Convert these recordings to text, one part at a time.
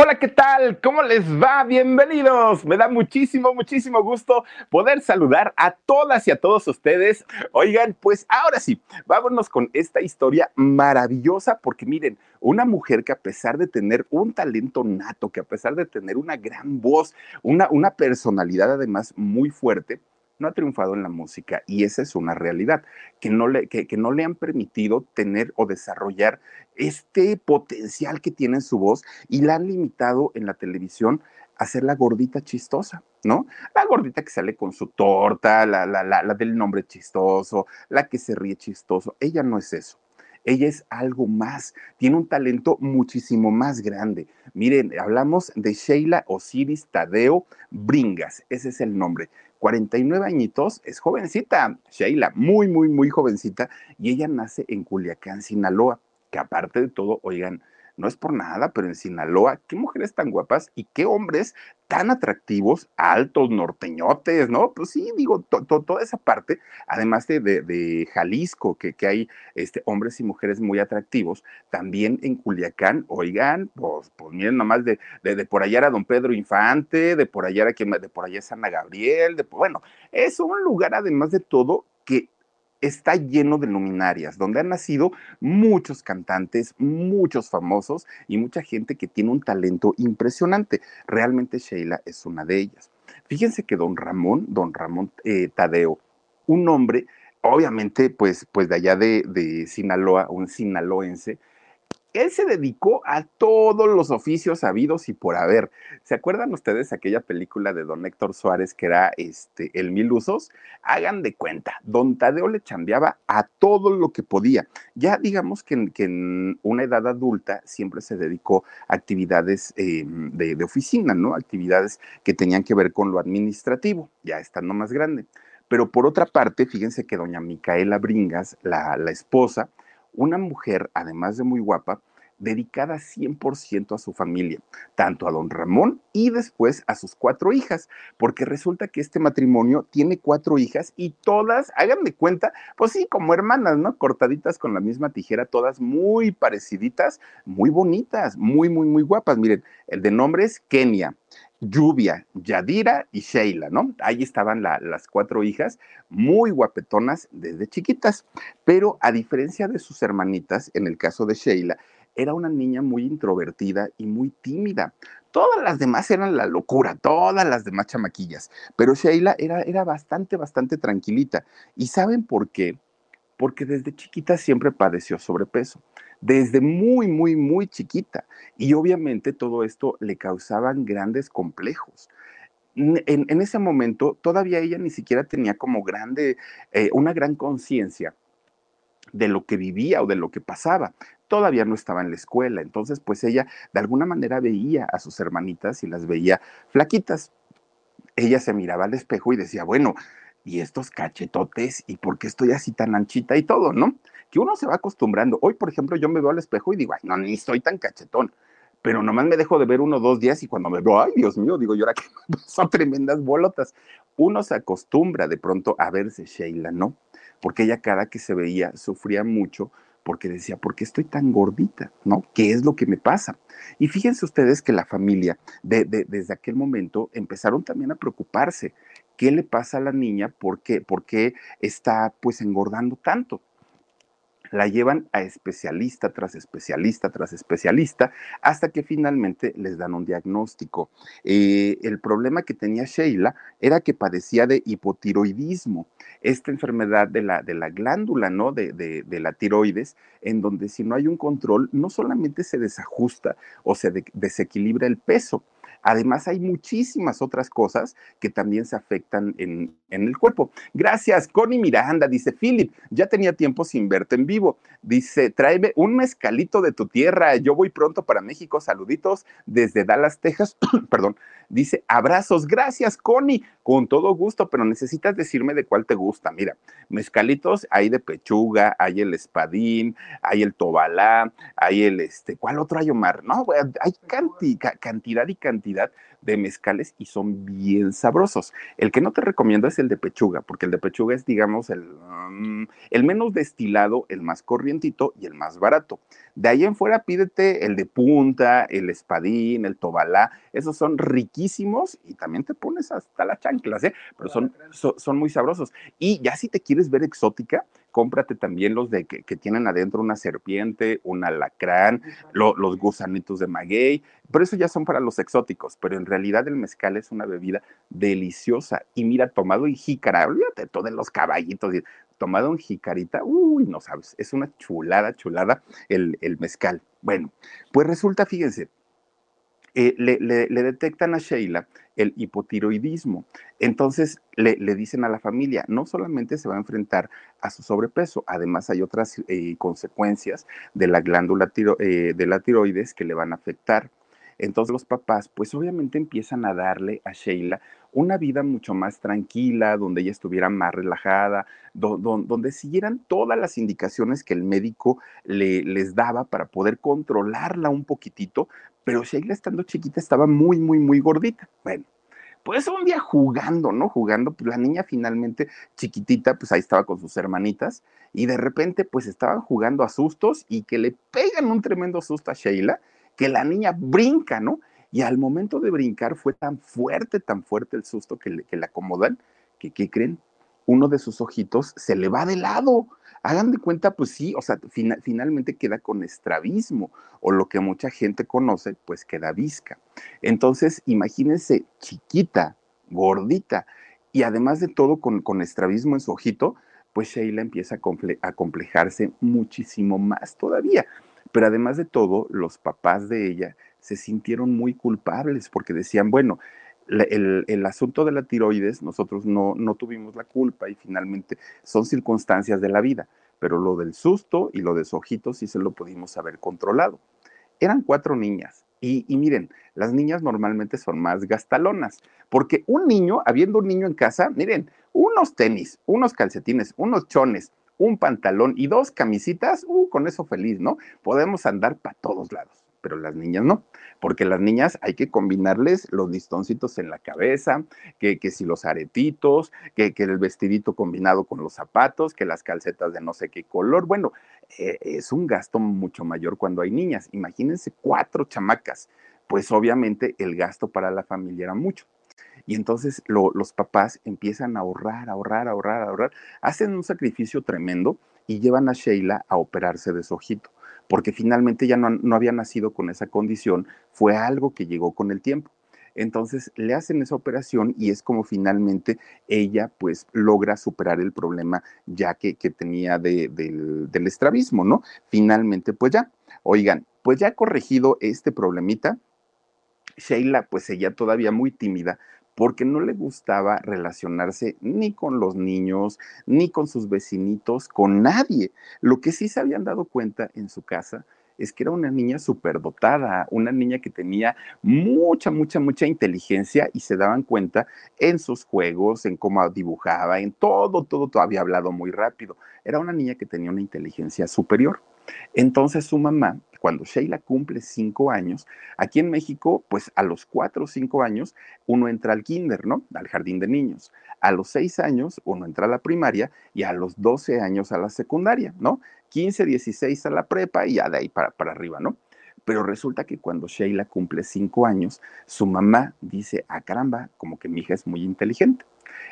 Hola, ¿qué tal? ¿Cómo les va? Bienvenidos. Me da muchísimo, muchísimo gusto poder saludar a todas y a todos ustedes. Oigan, pues ahora sí, vámonos con esta historia maravillosa porque miren, una mujer que a pesar de tener un talento nato, que a pesar de tener una gran voz, una, una personalidad además muy fuerte, no ha triunfado en la música y esa es una realidad, que no le, que, no le han permitido tener o desarrollar este potencial que tiene en su voz y la han limitado en la televisión a ser la gordita chistosa, ¿no? La gordita que sale con su torta, la, la, la, la del nombre chistoso, la que se ríe chistoso. Ella no es eso. Ella es algo más, tiene un talento muchísimo más grande. Miren, hablamos de Sheila Osiris Tadeo Bringas, ese es el nombre. 49 añitos, es jovencita, Sheila, muy, muy, muy jovencita, y ella nace en Culiacán, Sinaloa, que aparte de todo, oigan, no es por nada, pero en Sinaloa, qué mujeres tan guapas y qué hombres tan atractivos, altos, norteñotes, ¿no? Pues sí, digo, toda esa parte, además de, Jalisco, que, que, hay este, hombres y mujeres muy atractivos, también en Culiacán, oigan, pues, pues miren nomás, de, de, por allá era don Pedro Infante, de por allá era quien, de por allá es Ana Gabriel, de, bueno, es un lugar además de todo que está lleno de luminarias, donde han nacido muchos cantantes, muchos famosos y mucha gente que tiene un talento impresionante. Realmente Sheila es una de ellas. Fíjense que don Ramón, don Ramón eh, Tadeo, un hombre, obviamente, pues, pues de allá de, de Sinaloa, un sinaloense, él se dedicó a todos los oficios habidos y por haber. ¿Se acuerdan ustedes aquella película de don Héctor Suárez que era este, El Mil Usos? Hagan de cuenta, don Tadeo le chambeaba a todo lo que podía. Ya digamos que, en una edad adulta siempre se dedicó a actividades eh, de, oficina, ¿no? Actividades que tenían que ver con lo administrativo, ya estando más grande. Pero por otra parte, fíjense que doña Micaela Bringas, la, la esposa, una mujer, además de muy guapa, dedicada 100% a su familia, tanto a don Ramón y después a sus cuatro hijas, porque resulta que este matrimonio tiene cuatro hijas y todas, hagan de cuenta, pues sí, como hermanas, ¿no? Cortaditas con la misma tijera, todas muy pareciditas, muy bonitas, muy, muy, muy guapas. Miren, el de nombre es Kenia, Lluvia, Yadira y Sheila, ¿no? Ahí estaban las cuatro hijas, muy guapetonas desde chiquitas, pero a diferencia de sus hermanitas, en el caso de Sheila, era una niña muy introvertida y muy tímida. Todas las demás eran la locura, todas las demás chamaquillas, pero Sheila era, era bastante, bastante tranquilita. ¿Y saben por qué? Porque desde chiquita siempre padeció sobrepeso desde muy, muy, muy chiquita. Y obviamente todo esto le causaban grandes complejos. En, ese momento todavía ella ni siquiera tenía como grande, eh, una gran conciencia de lo que vivía o de lo que pasaba. Todavía no estaba en la escuela, entonces pues ella de alguna manera veía a sus hermanitas y las veía flaquitas. Ella se miraba al espejo y decía, bueno, y estos cachetotes, ¿y por qué estoy así tan anchita y todo, no? que uno se va acostumbrando. Hoy, por ejemplo, yo me veo al espejo y digo, ay, no, ni estoy tan cachetón. Pero nomás me dejo de ver uno dos días y cuando me veo, ay, Dios mío, digo yo, ahora que son tremendas bolotas. Uno se acostumbra de pronto a verse Sheila, ¿no? Porque ella cada que se veía sufría mucho porque decía, ¿por qué estoy tan gordita? ¿No? ¿Qué es lo que me pasa? Y fíjense ustedes que la familia, desde aquel momento, empezaron también a preocuparse. ¿Qué le pasa a la niña? ¿Por qué, ¿Por qué está pues engordando tanto? la llevan a especialista tras especialista tras especialista hasta que finalmente les dan un diagnóstico. Eh, el problema que tenía Sheila era que padecía de hipotiroidismo, esta enfermedad de la, glándula, ¿no? De, la tiroides, en donde si no hay un control, no solamente se desajusta o se desequilibra el peso, Además, hay muchísimas otras cosas que también se afectan en, el cuerpo. Gracias, Connie Miranda, dice Philip, ya tenía tiempo sin verte en vivo. Dice, tráeme un mezcalito de tu tierra, yo voy pronto para México, saluditos desde Dallas, Texas. Perdón, dice, abrazos, gracias, Connie, con todo gusto, pero necesitas decirme de cuál te gusta. Mira, mezcalitos hay de pechuga, hay el espadín, hay el tobalá, hay el, este, ¿cuál otro hay, Omar? No, hay cantidad y cantidad de mezcales y son bien sabrosos. El que no te recomiendo es el de pechuga, porque el de pechuga es, digamos, el, mm, el menos destilado, el más corrientito y el más barato. De ahí en fuera pídete el de punta, el espadín, el tobalá, esos son riquísimos y también te pones hasta las chanclas, ¿eh? pero son, son muy sabrosos. Y ya si te quieres ver exótica, cómprate también los de que, tienen adentro una serpiente, un alacrán, los gusanitos de maguey, pero eso ya son para los exóticos, pero en realidad el mezcal es una bebida deliciosa. Y mira, tomado en jícara, olvídate todo de los caballitos, tomado en jicarita, uy, no sabes, es una chulada, chulada el, el mezcal. Bueno, pues resulta, fíjense, eh, le, detectan a Sheila el hipotiroidismo. Entonces le, dicen a la familia, no solamente se va a enfrentar a su sobrepeso, además hay otras eh, consecuencias de la glándula eh, de la tiroides que le van a afectar. Entonces los papás, pues obviamente empiezan a darle a Sheila una vida mucho más tranquila, donde ella estuviera más relajada, donde siguieran todas las indicaciones que el médico le, les daba para poder controlarla un poquitito, pero Sheila estando chiquita estaba muy, muy, muy gordita. Bueno, pues un día jugando, ¿no? Jugando, pues la niña finalmente chiquitita, pues ahí estaba con sus hermanitas y de repente pues estaban jugando a sustos y que le pegan un tremendo susto a Sheila, que la niña brinca, ¿no? Y al momento de brincar fue tan fuerte, tan fuerte el susto que le, que le acomodan, que, ¿qué creen? Uno de sus ojitos se le va de lado. Hagan de cuenta, pues sí, o sea, finalmente queda con estrabismo, o lo que mucha gente conoce, pues queda visca. Entonces, imagínense, chiquita, gordita, y además de todo con, estrabismo en su ojito, pues Sheila empieza a, a complejarse muchísimo más todavía. Pero además de todo, los papás de ella se sintieron muy culpables porque decían, bueno, el, asunto de la tiroides, nosotros no, no tuvimos la culpa y finalmente son circunstancias de la vida, pero lo del susto y lo de su ojito sí se lo pudimos haber controlado. Eran cuatro niñas y, y, miren, las niñas normalmente son más gastalonas, porque un niño, habiendo un niño en casa, miren, unos tenis, unos calcetines, unos chones, un pantalón y dos camisitas, uh, con eso feliz, ¿no? Podemos andar para todos lados pero las niñas no, porque las niñas hay que combinarles los listoncitos en la cabeza, que, que si los aretitos, que, que, el vestidito combinado con los zapatos, que las calcetas de no sé qué color. Bueno, eh, es un gasto mucho mayor cuando hay niñas. Imagínense cuatro chamacas, pues obviamente el gasto para la familia era mucho. Y entonces los papás empiezan a ahorrar, ahorrar, ahorrar, ahorrar, hacen un sacrificio tremendo y llevan a Sheila a operarse de su ojito porque finalmente ya no, había nacido con esa condición, fue algo que llegó con el tiempo. Entonces le hacen esa operación y es como finalmente ella pues logra superar el problema ya que, tenía del, del estrabismo, ¿no? Finalmente pues ya, oigan, pues ya corregido este problemita, Sheila pues seguía todavía muy tímida porque no le gustaba relacionarse ni con los niños, ni con sus vecinitos, con nadie. Lo que sí se habían dado cuenta en su casa es que era una niña superdotada, una niña que tenía mucha, mucha, mucha inteligencia y se daban cuenta en sus juegos, en cómo dibujaba, en todo, todo, todo había hablado muy rápido. Era una niña que tenía una inteligencia superior. Entonces su mamá cuando Sheila cumple cinco años, aquí en México, pues a los cuatro o cinco años uno entra al kinder, ¿no? Al jardín de niños. A los seis años uno entra a la primaria y a los doce años a la secundaria, ¿no? 15, 16 a la prepa y ya de ahí para, para arriba, ¿no? Pero resulta que cuando Sheila cumple cinco años, su mamá dice, ah, caramba, como que mi hija es muy inteligente.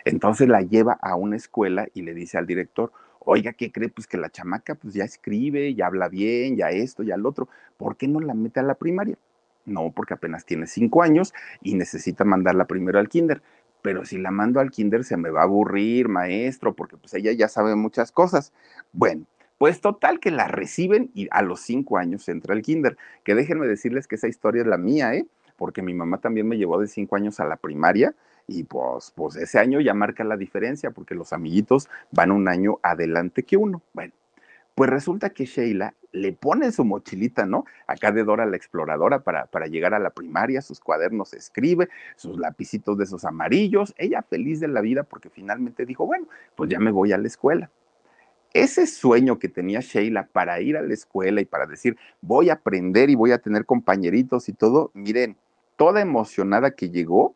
Entonces la lleva a una escuela y le dice al director, Oiga, ¿qué cree? Pues que la chamaca pues ya escribe, ya habla bien, ya esto, ya lo otro. ¿Por qué no la mete a la primaria? No, porque apenas tiene cinco años y necesita mandarla primero al kinder. Pero si la mando al kinder se me va a aburrir, maestro, porque pues ella ya sabe muchas cosas. Bueno, pues total que la reciben y a los cinco años entra al kinder. Que déjenme decirles que esa historia es la mía, ¿eh? Porque mi mamá también me llevó de cinco años a la primaria y pues, pues ese año ya marca la diferencia porque los amiguitos van un año adelante que uno. Bueno, pues resulta que Sheila le pone su mochilita, ¿no? Acá de Dora la exploradora para, para llegar a la primaria, sus cuadernos escribe, sus lapicitos de esos amarillos, ella feliz de la vida porque finalmente dijo, bueno, pues ya me voy a la escuela. Ese sueño que tenía Sheila para ir a la escuela y para decir, voy a aprender y voy a tener compañeritos y todo, miren, toda emocionada que llegó,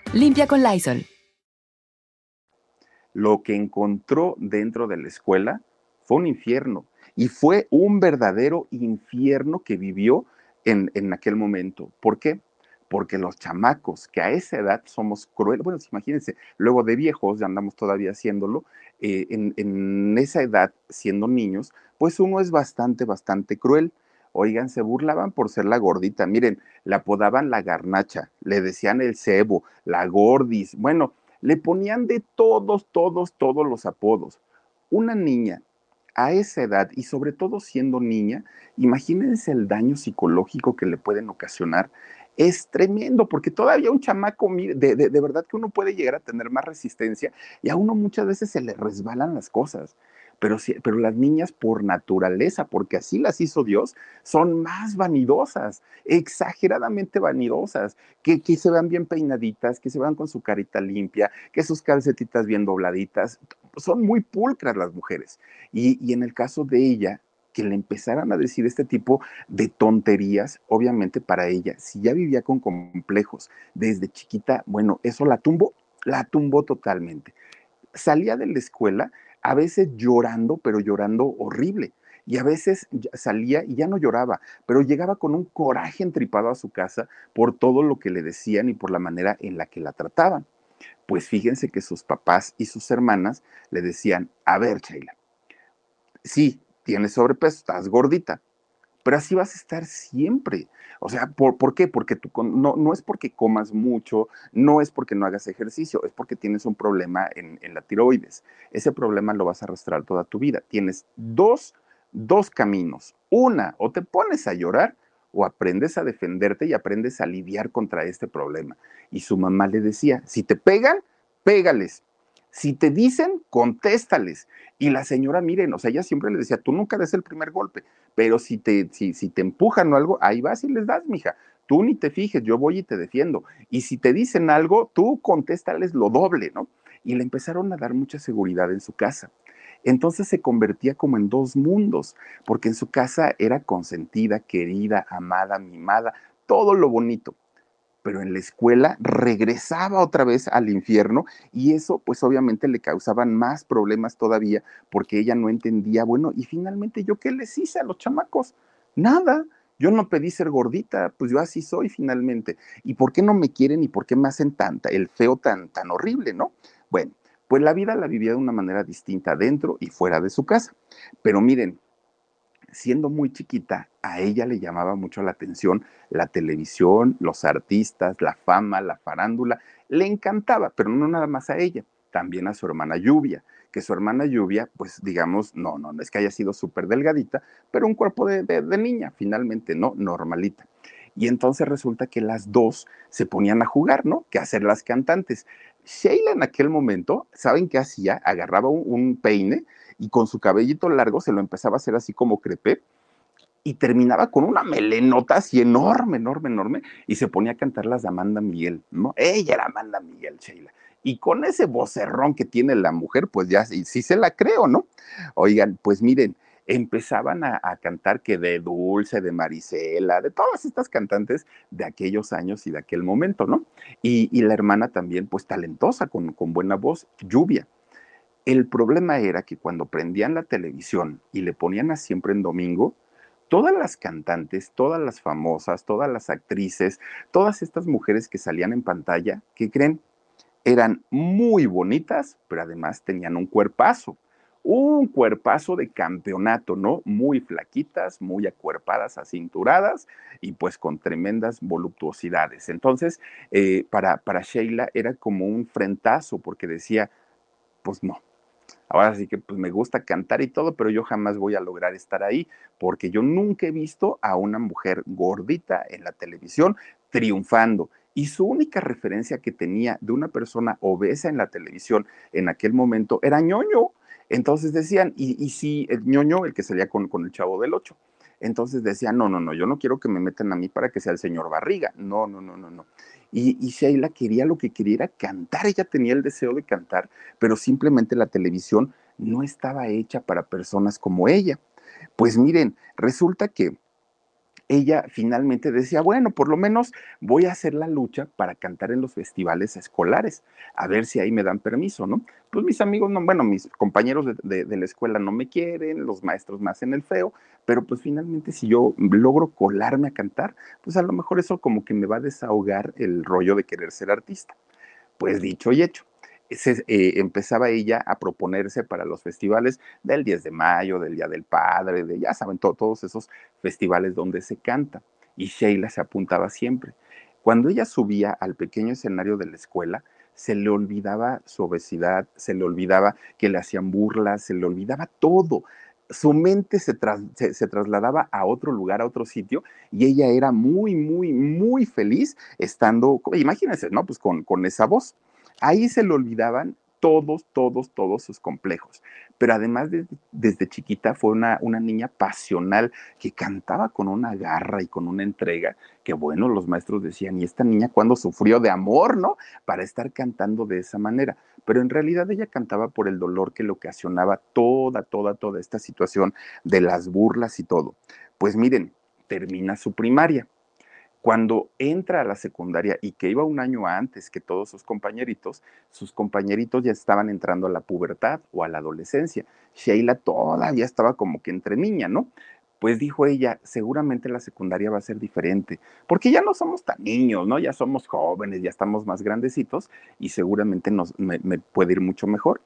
limpia con Lysol. Lo que encontró dentro de la escuela fue un infierno y fue un verdadero infierno que vivió en, en aquel momento. ¿Por qué? porque los chamacos que a esa edad somos crueles, bueno, imagínense, luego de viejos, ya andamos todavía haciéndolo, eh, en, en, esa edad, siendo niños, pues uno es bastante, bastante cruel. Oigan, se burlaban por ser la gordita, miren, la apodaban la garnacha, le decían el cebo, la gordis, bueno, le ponían de todos, todos, todos los apodos. Una niña a esa edad y sobre todo siendo niña, imagínense el daño psicológico que le pueden ocasionar es tremendo, porque todavía un chamaco, de, de, verdad que uno puede llegar a tener más resistencia y a uno muchas veces se le resbalan las cosas. Pero, pero las niñas por naturaleza, porque así las hizo Dios, son más vanidosas, exageradamente vanidosas, que, que se vean bien peinaditas, que se vean con su carita limpia, que sus calcetitas bien dobladitas. Son muy pulcras las mujeres. Y, y en el caso de ella, que le empezaran a decir este tipo de tonterías, obviamente para ella, si ya vivía con complejos desde chiquita, bueno, eso la tumbó, la tumbó totalmente. Salía de la escuela a veces llorando, pero llorando horrible. Y a veces salía y ya no lloraba, pero llegaba con un coraje entripado a su casa por todo lo que le decían y por la manera en la que la trataban. Pues fíjense que sus papás y sus hermanas le decían, a ver, Sheila, sí, tienes sobrepeso, estás gordita, pero así vas a estar siempre. O sea, ¿por, ¿por qué? Porque tú no, no es porque comas mucho, no es porque no hagas ejercicio, es porque tienes un problema en, en la tiroides. Ese problema lo vas a arrastrar toda tu vida. Tienes dos, dos caminos. Una, o te pones a llorar o aprendes a defenderte y aprendes a lidiar contra este problema. Y su mamá le decía, si te pegan, pégales, si te dicen, contéstales. Y la señora, miren, o sea, ella siempre le decía, tú nunca des el primer golpe, pero si te, si, si te empujan o algo, ahí vas y les das, mija. Tú ni te fijes, yo voy y te defiendo. Y si te dicen algo, tú contéstales lo doble, ¿no? Y le empezaron a dar mucha seguridad en su casa. Entonces se convertía como en dos mundos, porque en su casa era consentida, querida, amada, mimada, todo lo bonito pero en la escuela regresaba otra vez al infierno y eso pues obviamente le causaban más problemas todavía porque ella no entendía, bueno, y finalmente yo qué les hice a los chamacos? Nada. Yo no pedí ser gordita, pues yo así soy finalmente. ¿Y por qué no me quieren y por qué me hacen tanta, el feo tan, tan horrible, no? Bueno, pues la vida la vivía de una manera distinta dentro y fuera de su casa. Pero miren, siendo muy chiquita, a ella le llamaba mucho la atención la televisión, los artistas, la fama, la farándula. Le encantaba, pero no nada más a ella, también a su hermana Lluvia, que su hermana Lluvia, pues digamos, no, no, no es que haya sido súper delgadita, pero un cuerpo de, de niña, finalmente, ¿no? Normalita. Y entonces resulta que las dos se ponían a jugar, ¿no? Que hacer las cantantes. Sheila en aquel momento, ¿saben qué hacía? Agarraba un, peine y con su cabellito largo se lo empezaba a hacer así como crepé y terminaba con una melenota así enorme, enorme, enorme y se ponía a cantar las de Amanda Miguel, ¿no? Ella era Amanda Miguel, Sheila. Y con ese vocerrón que tiene la mujer, pues ya sí, se la creo, ¿no? Oigan, pues miren, empezaban a, cantar que de Dulce, de Marisela, de todas estas cantantes de aquellos años y de aquel momento, ¿no? Y, la hermana también, pues talentosa, con, con buena voz, lluvia. El problema era que cuando prendían la televisión y le ponían a siempre en domingo, todas las cantantes, todas las famosas, todas las actrices, todas estas mujeres que salían en pantalla, ¿qué creen? Eran muy bonitas, pero además tenían un cuerpazo un cuerpazo de campeonato, ¿no? Muy flaquitas, muy acuerpadas, acinturadas y pues con tremendas voluptuosidades. Entonces, eh, para, para Sheila era como un frentazo porque decía, pues no. Ahora sí que pues me gusta cantar y todo, pero yo jamás voy a lograr estar ahí porque yo nunca he visto a una mujer gordita en la televisión triunfando y su única referencia que tenía de una persona obesa en la televisión en aquel momento era ñoño. Entonces decían, y, si el ñoño, el que salía con, con el chavo del 8, entonces decían, no, no, no, yo no quiero que me metan a mí para que sea el señor Barriga. No, no, no, no, no. Y, y, Sheila quería lo que quería era cantar, ella tenía el deseo de cantar, pero simplemente la televisión no estaba hecha para personas como ella. Pues miren, resulta que ella finalmente decía, bueno, por lo menos voy a hacer la lucha para cantar en los festivales escolares, a ver si ahí me dan permiso, ¿no? Pues mis amigos, no, bueno, mis compañeros de, la escuela no me quieren, los maestros me hacen el feo, pero pues finalmente si yo logro colarme a cantar, pues a lo mejor eso como que me va a desahogar el rollo de querer ser artista. Pues dicho y hecho. Eh, empezaba ella a proponerse para los festivales del 10 de mayo, del Día del Padre, de ya saben, todos esos festivales donde se canta. Y Sheila se apuntaba siempre. Cuando ella subía al pequeño escenario de la escuela, se le olvidaba su obesidad, se le olvidaba que le hacían burlas, se le olvidaba todo. Su mente se, se, trasladaba a otro lugar, a otro sitio, y ella era muy, muy, muy feliz estando, imagínense, ¿no? Pues con esa voz. Ahí se le olvidaban todos, todos, todos sus complejos. Pero además desde chiquita fue una, una, niña pasional que cantaba con una garra y con una entrega que bueno, los maestros decían, ¿y esta niña cuándo sufrió de amor, no? Para estar cantando de esa manera. Pero en realidad ella cantaba por el dolor que le ocasionaba toda, toda, toda esta situación de las burlas y todo. Pues miren, termina su primaria cuando entra a la secundaria y que iba un año antes que todos sus compañeritos, sus compañeritos ya estaban entrando a la pubertad o a la adolescencia. Sheila todavía estaba como que entre niña, ¿no? Pues dijo ella, seguramente la secundaria va a ser diferente, porque ya no somos tan niños, ¿no? Ya somos jóvenes, ya estamos más grandecitos y seguramente nos, me puede ir mucho mejor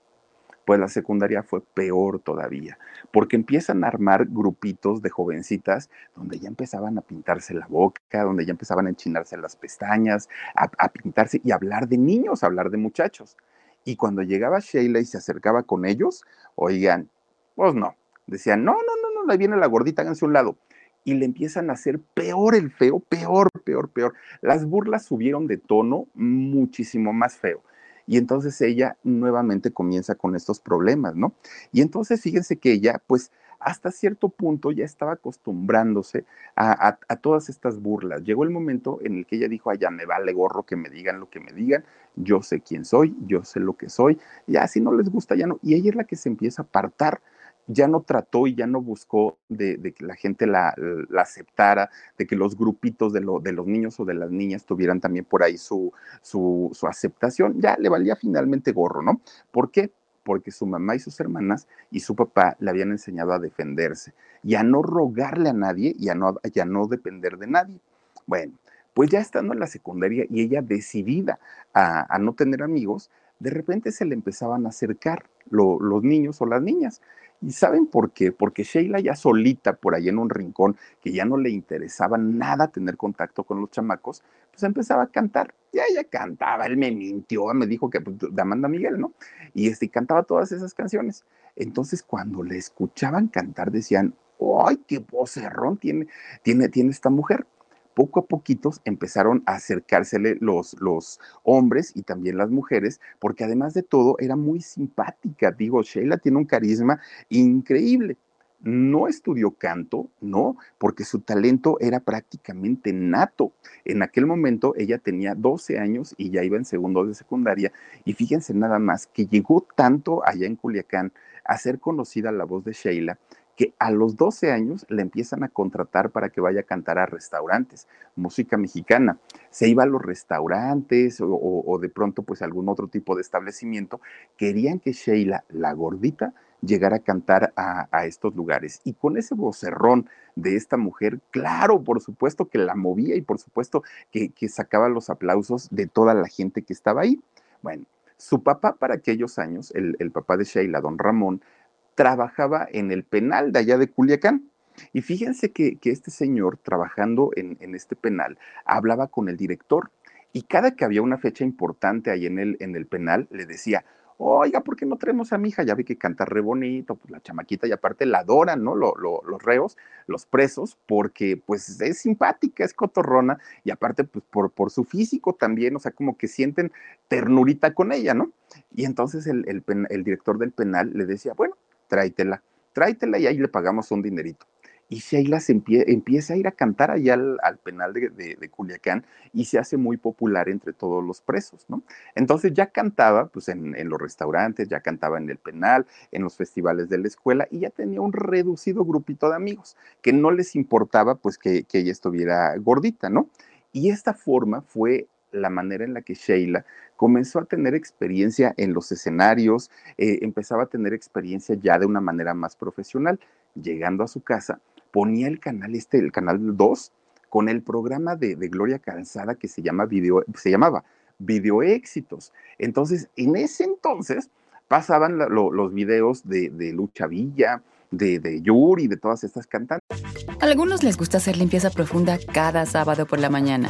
pues la secundaria fue peor todavía, porque empiezan a armar grupitos de jovencitas donde ya empezaban a pintarse la boca, donde ya empezaban a enchinarse las pestañas, a, pintarse y hablar de niños, hablar de muchachos. Y cuando llegaba Sheila y se acercaba con ellos, oigan, pues no, decían, no, no, no, no, ahí viene la gordita, háganse un lado. Y le empiezan a hacer peor el feo, peor, peor, peor. Las burlas subieron de tono muchísimo más feo. Y entonces ella nuevamente comienza con estos problemas, ¿no? Y entonces fíjense que ella, pues, hasta cierto punto ya estaba acostumbrándose a, todas estas burlas. Llegó el momento en el que ella dijo, ya me vale gorro que me digan lo que me digan, yo sé quién soy, yo sé lo que soy, ya si no les gusta, ya no. Y ella es la que se empieza a apartar ya no trató y ya no buscó de, que la gente la, aceptara, de que los grupitos de, los niños o de las niñas tuvieran también por ahí su, aceptación, ya le valía finalmente gorro, ¿no? ¿Por qué? Porque su mamá y sus hermanas y su papá le habían enseñado a defenderse y a no rogarle a nadie y a no depender de nadie. Bueno, pues ya estando en la secundaria y ella decidida a, no tener amigos, de repente se le empezaban a acercar los niños o las niñas ¿Y saben por qué? Porque Sheila ya solita por ahí en un rincón, que ya no le interesaba nada tener contacto con los chamacos, pues empezaba a cantar. Ya ella cantaba, él me mintió, me dijo que pues, Amanda Miguel, ¿no? Y este, cantaba todas esas canciones. Entonces, cuando le escuchaban cantar, decían, ¡ay, qué vocerrón tiene, tiene, tiene esta mujer! Poco a poquitos empezaron a acercársele los, los hombres y también las mujeres, porque además de todo era muy simpática. Digo, Sheila tiene un carisma increíble. no estudió canto, no, porque su talento era prácticamente nato. En aquel momento ella tenía 12 años y ya iba en segundo de secundaria. Y fíjense nada más que llegó tanto allá en Culiacán a ser conocida la voz de Sheila que a los 12 años le empiezan a contratar para que vaya a cantar a restaurantes, música mexicana. Se iba a los restaurantes o, de pronto pues algún otro tipo de establecimiento. Querían que Sheila, la gordita, llegar a cantar a, estos lugares. Y con ese vocerrón de esta mujer, claro, por supuesto que la movía y por supuesto que, sacaba los aplausos de toda la gente que estaba ahí. Bueno, su papá para aquellos años, el, papá de Sheila, don Ramón, trabajaba en el penal de allá de Culiacán. Y fíjense que, este señor, trabajando en, en, este penal, hablaba con el director y cada que había una fecha importante ahí en el, en el penal, le decía, oiga, ¿por qué no traemos a mi hija? Ya vi que canta re bonito, pues la chamaquita y aparte la adoran, ¿no? los reos, los presos, porque pues es simpática, es cotorrona y aparte pues por, por su físico también, o sea, como que sienten ternurita con ella, ¿no? Y entonces el, el director del penal le decía, bueno, tráetela, tráetela y ahí le pagamos un dinerito y Sheila se empieza a ir a cantar allá al, penal de, Culiacán y se hace muy popular entre todos los presos, ¿no? Entonces ya cantaba pues en, los restaurantes, ya cantaba en el penal, en los festivales de la escuela y ya tenía un reducido grupito de amigos que no les importaba pues que, ella estuviera gordita, ¿no? Y esta forma fue la manera en la que Sheila comenzó a tener experiencia en los escenarios, eh, empezaba a tener experiencia ya de una manera más profesional. Llegando a su casa, ponía el canal este, el canal 2, con el programa de, Gloria Calzada que se, llama video, se llamaba Video Éxitos. Entonces, en ese entonces pasaban los videos de, Lucha Villa, de, de, Yuri, de todas estas cantantes. A algunos les gusta hacer limpieza profunda cada sábado por la mañana.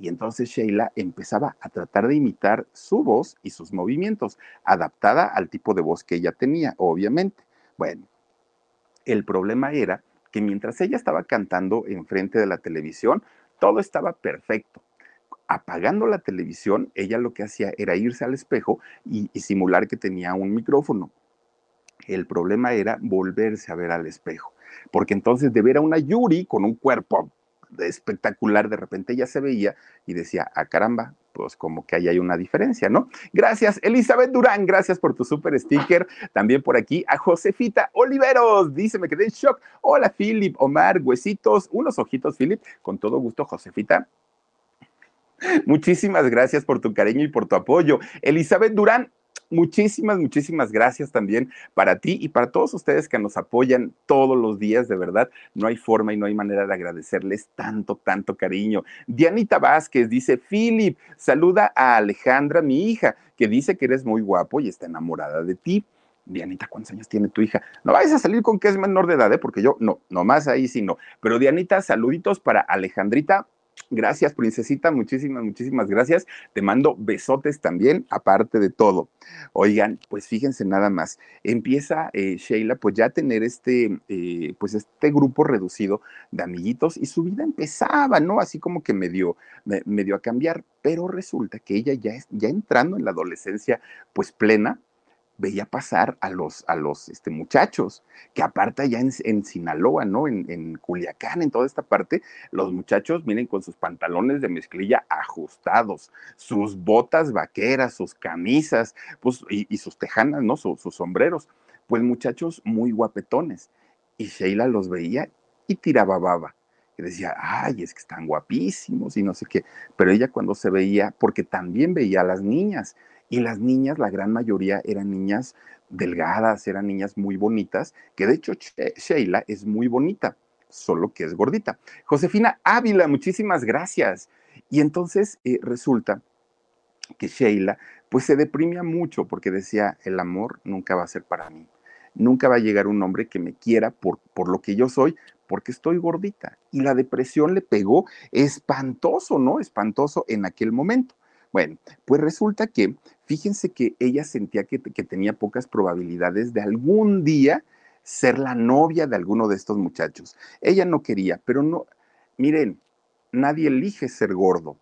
Y entonces Sheila empezaba a tratar de imitar su voz y sus movimientos, adaptada al tipo de voz que ella tenía, obviamente. Bueno, el problema era que mientras ella estaba cantando enfrente de la televisión, todo estaba perfecto. Apagando la televisión, ella lo que hacía era irse al espejo y, simular que tenía un micrófono. El problema era volverse a ver al espejo, porque entonces de ver a una Yuri con un cuerpo espectacular, de repente ella se veía y decía, ah, caramba, pues como que ahí hay una diferencia, ¿no? Gracias, Elizabeth Durán, gracias por tu super sticker. También por aquí a Josefita Oliveros, dice, me quedé en shock. Hola, Philip, Omar, huesitos, unos ojitos, Philip, con todo gusto, Josefita. Muchísimas gracias por tu cariño y por tu apoyo. Elizabeth Durán, muchísimas, muchísimas gracias también para ti y para todos ustedes que nos apoyan todos los días, de verdad. No hay forma y no hay manera de agradecerles tanto, tanto cariño. Dianita Vázquez dice, Philip, saluda a Alejandra, mi hija, que dice que eres muy guapo y está enamorada de ti. Dianita, ¿cuántos años tiene tu hija? No vayas a salir con que es menor de edad, ¿eh? porque yo no, nomás ahí sí no. Pero Dianita, saluditos para Alejandrita Gracias, princesita, muchísimas, muchísimas gracias. Te mando besotes también, aparte de todo. Oigan, pues fíjense nada más. Empieza eh, Sheila, pues ya a tener este, eh, pues este grupo reducido de amiguitos y su vida empezaba, ¿no? Así como que medio, medio a cambiar, pero resulta que ella ya, ya entrando en la adolescencia, pues plena, veía pasar a los, a los este, muchachos, que aparte ya en, Sinaloa, ¿no? En, en, Culiacán, en toda esta parte, los muchachos vienen con sus pantalones de mezclilla ajustados, sus botas vaqueras, sus camisas, pues, y, sus tejanas, ¿no? sus sombreros. Pues muchachos muy guapetones. Y Sheila los veía y tiraba baba. Y decía, ay, es que están guapísimos y no sé qué. Pero ella cuando se veía, porque también veía a las niñas, y las niñas, la gran mayoría eran niñas delgadas, eran niñas muy bonitas, que de hecho Sheila es muy bonita, solo que es gordita. Josefina Ávila, muchísimas gracias. Y entonces eh, resulta que Sheila pues se deprimía mucho porque decía, el amor nunca va a ser para mí. Nunca va a llegar un hombre que me quiera por, por lo que yo soy, porque estoy gordita. Y la depresión le pegó espantoso, ¿no? Espantoso en aquel momento. Bueno, pues resulta que, fíjense que ella sentía que, tenía pocas probabilidades de algún día ser la novia de alguno de estos muchachos. Ella no quería, pero no, miren, nadie elige ser gordo.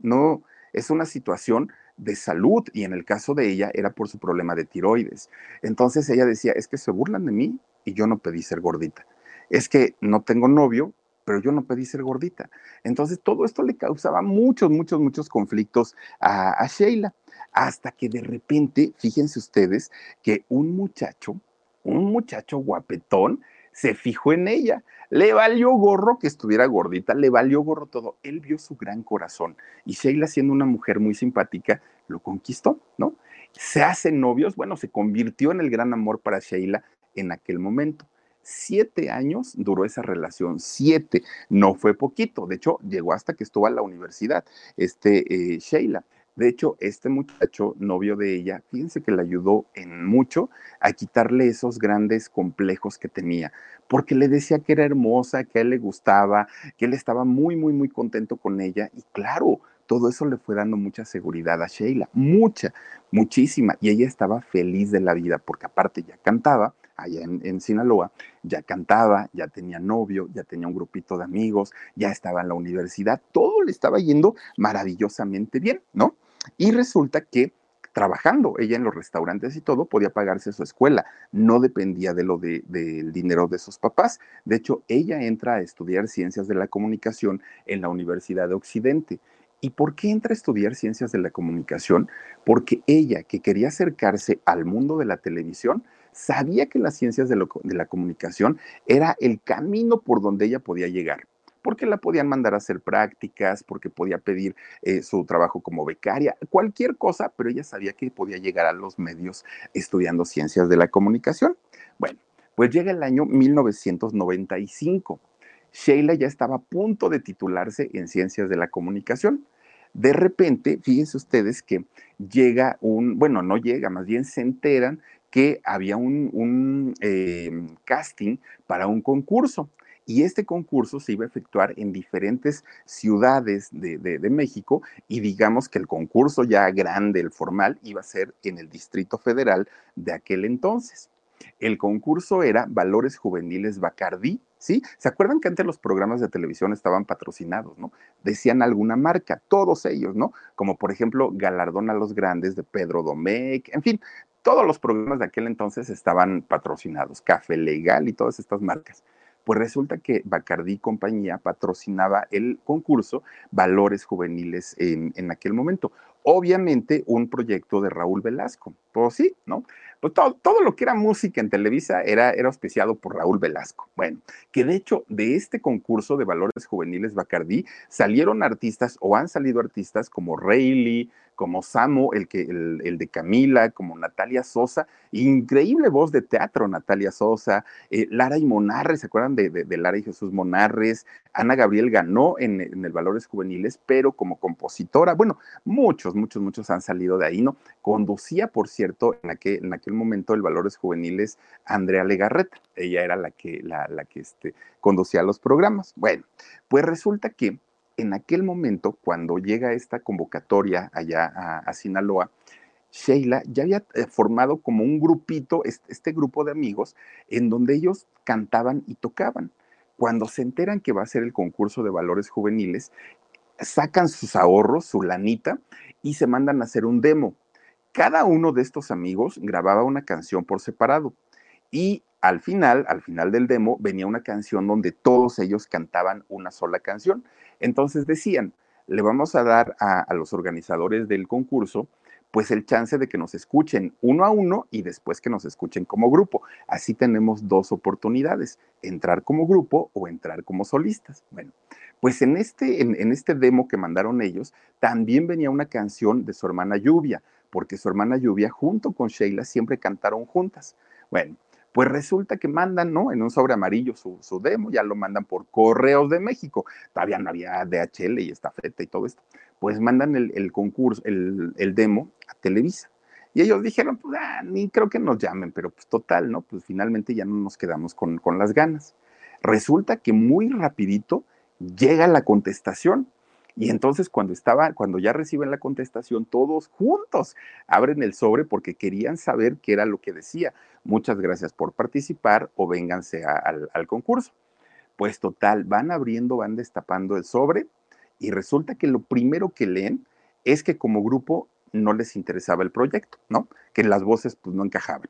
No, es una situación de salud y en el caso de ella era por su problema de tiroides. Entonces ella decía, es que se burlan de mí y yo no pedí ser gordita. Es que no tengo novio, pero yo no pedí ser gordita. Entonces todo esto le causaba muchos, muchos, muchos conflictos a, a Sheila, hasta que de repente, fíjense ustedes, que un muchacho, un muchacho guapetón, se fijó en ella. Le valió gorro que estuviera gordita, le valió gorro todo. Él vio su gran corazón y Sheila, siendo una mujer muy simpática, lo conquistó, ¿no? Se hacen novios, bueno, se convirtió en el gran amor para Sheila en aquel momento. Siete años duró esa relación, siete, no fue poquito, de hecho llegó hasta que estuvo a la universidad, este eh, Sheila. De hecho, este muchacho, novio de ella, fíjense que le ayudó en mucho a quitarle esos grandes complejos que tenía, porque le decía que era hermosa, que a él le gustaba, que él estaba muy, muy, muy contento con ella. Y claro, todo eso le fue dando mucha seguridad a Sheila, mucha, muchísima. Y ella estaba feliz de la vida, porque aparte ya cantaba, allá en, en, Sinaloa, ya cantaba, ya tenía novio, ya tenía un grupito de amigos, ya estaba en la universidad, todo le estaba yendo maravillosamente bien, ¿no? Y resulta que trabajando ella en los restaurantes y todo, podía pagarse su escuela, no dependía de lo de, del dinero de sus papás. De hecho, ella entra a estudiar ciencias de la comunicación en la Universidad de Occidente. ¿Y por qué entra a estudiar ciencias de la comunicación? Porque ella, que quería acercarse al mundo de la televisión, sabía que las ciencias de, la comunicación era el camino por donde ella podía llegar porque la podían mandar a hacer prácticas, porque podía pedir eh, su trabajo como becaria, cualquier cosa, pero ella sabía que podía llegar a los medios estudiando ciencias de la comunicación. Bueno, pues llega el año 1995. Sheila ya estaba a punto de titularse en ciencias de la comunicación. De repente, fíjense ustedes que llega un, bueno, no llega, más bien se enteran que había un, eh, casting para un concurso y este concurso se iba a efectuar en diferentes ciudades de, de, de, México y digamos que el concurso ya grande, el formal, iba a ser en el Distrito Federal de aquel entonces. El concurso era Valores Juveniles Bacardí, ¿sí? ¿Se acuerdan que antes los programas de televisión estaban patrocinados, ¿no? Decían alguna marca, todos ellos, ¿no? Como por ejemplo Galardón a los Grandes de Pedro Domecq, en fin, todos los programas de aquel entonces estaban patrocinados, Café Legal y todas estas marcas. Pues resulta que Bacardí compañía patrocinaba el concurso Valores Juveniles en, en, aquel momento. Obviamente un proyecto de Raúl Velasco. Pues sí, ¿no? Pues todo, todo, lo que era música en Televisa era, era auspiciado por Raúl Velasco. Bueno, que de hecho de este concurso de Valores Juveniles Bacardí salieron artistas o han salido artistas como Rayleigh, como Samo, el, que, el, el, de Camila, como Natalia Sosa, increíble voz de teatro, Natalia Sosa, eh, Lara y Monarres, ¿se acuerdan de, de, Lara y Jesús Monarres? Ana Gabriel ganó en, en, el Valores Juveniles, pero como compositora, bueno, muchos, muchos, muchos han salido de ahí, ¿no? Conducía, por cierto, en aquel, en aquel momento el Valores Juveniles Andrea Legarreta, ella era la que, la, la que este, conducía los programas. Bueno, pues resulta que en aquel momento, cuando llega esta convocatoria allá a, a Sinaloa, Sheila ya había eh, formado como un grupito, este, este, grupo de amigos, en donde ellos cantaban y tocaban. Cuando se enteran que va a ser el concurso de valores juveniles, sacan sus ahorros, su lanita, y se mandan a hacer un demo. Cada uno de estos amigos grababa una canción por separado. Y al final, al final del demo, venía una canción donde todos ellos cantaban una sola canción. Entonces decían, le vamos a dar a, los organizadores del concurso pues el chance de que nos escuchen uno a uno y después que nos escuchen como grupo. Así tenemos dos oportunidades, entrar como grupo o entrar como solistas. Bueno, pues en este, en este demo que mandaron ellos, también venía una canción de su hermana Lluvia, porque su hermana Lluvia junto con Sheila siempre cantaron juntas. Bueno, pues resulta que mandan, ¿no? En un sobre amarillo su, demo, ya lo mandan por correos de México. Todavía no había DHL y estafeta y todo esto. Pues mandan el, concurso, el, el, demo a Televisa. Y ellos dijeron, pues, ah, ni creo que nos llamen, pero pues total, ¿no? Pues finalmente ya no nos quedamos con, con las ganas. Resulta que muy rapidito llega la contestación. Y entonces cuando estaba, cuando ya reciben la contestación, todos juntos abren el sobre porque querían saber qué era lo que decía. Muchas gracias por participar o vénganse al, al concurso. Pues total, van abriendo, van destapando el sobre y resulta que lo primero que leen es que como grupo no les interesaba el proyecto, ¿no? Que las voces pues no encajaban.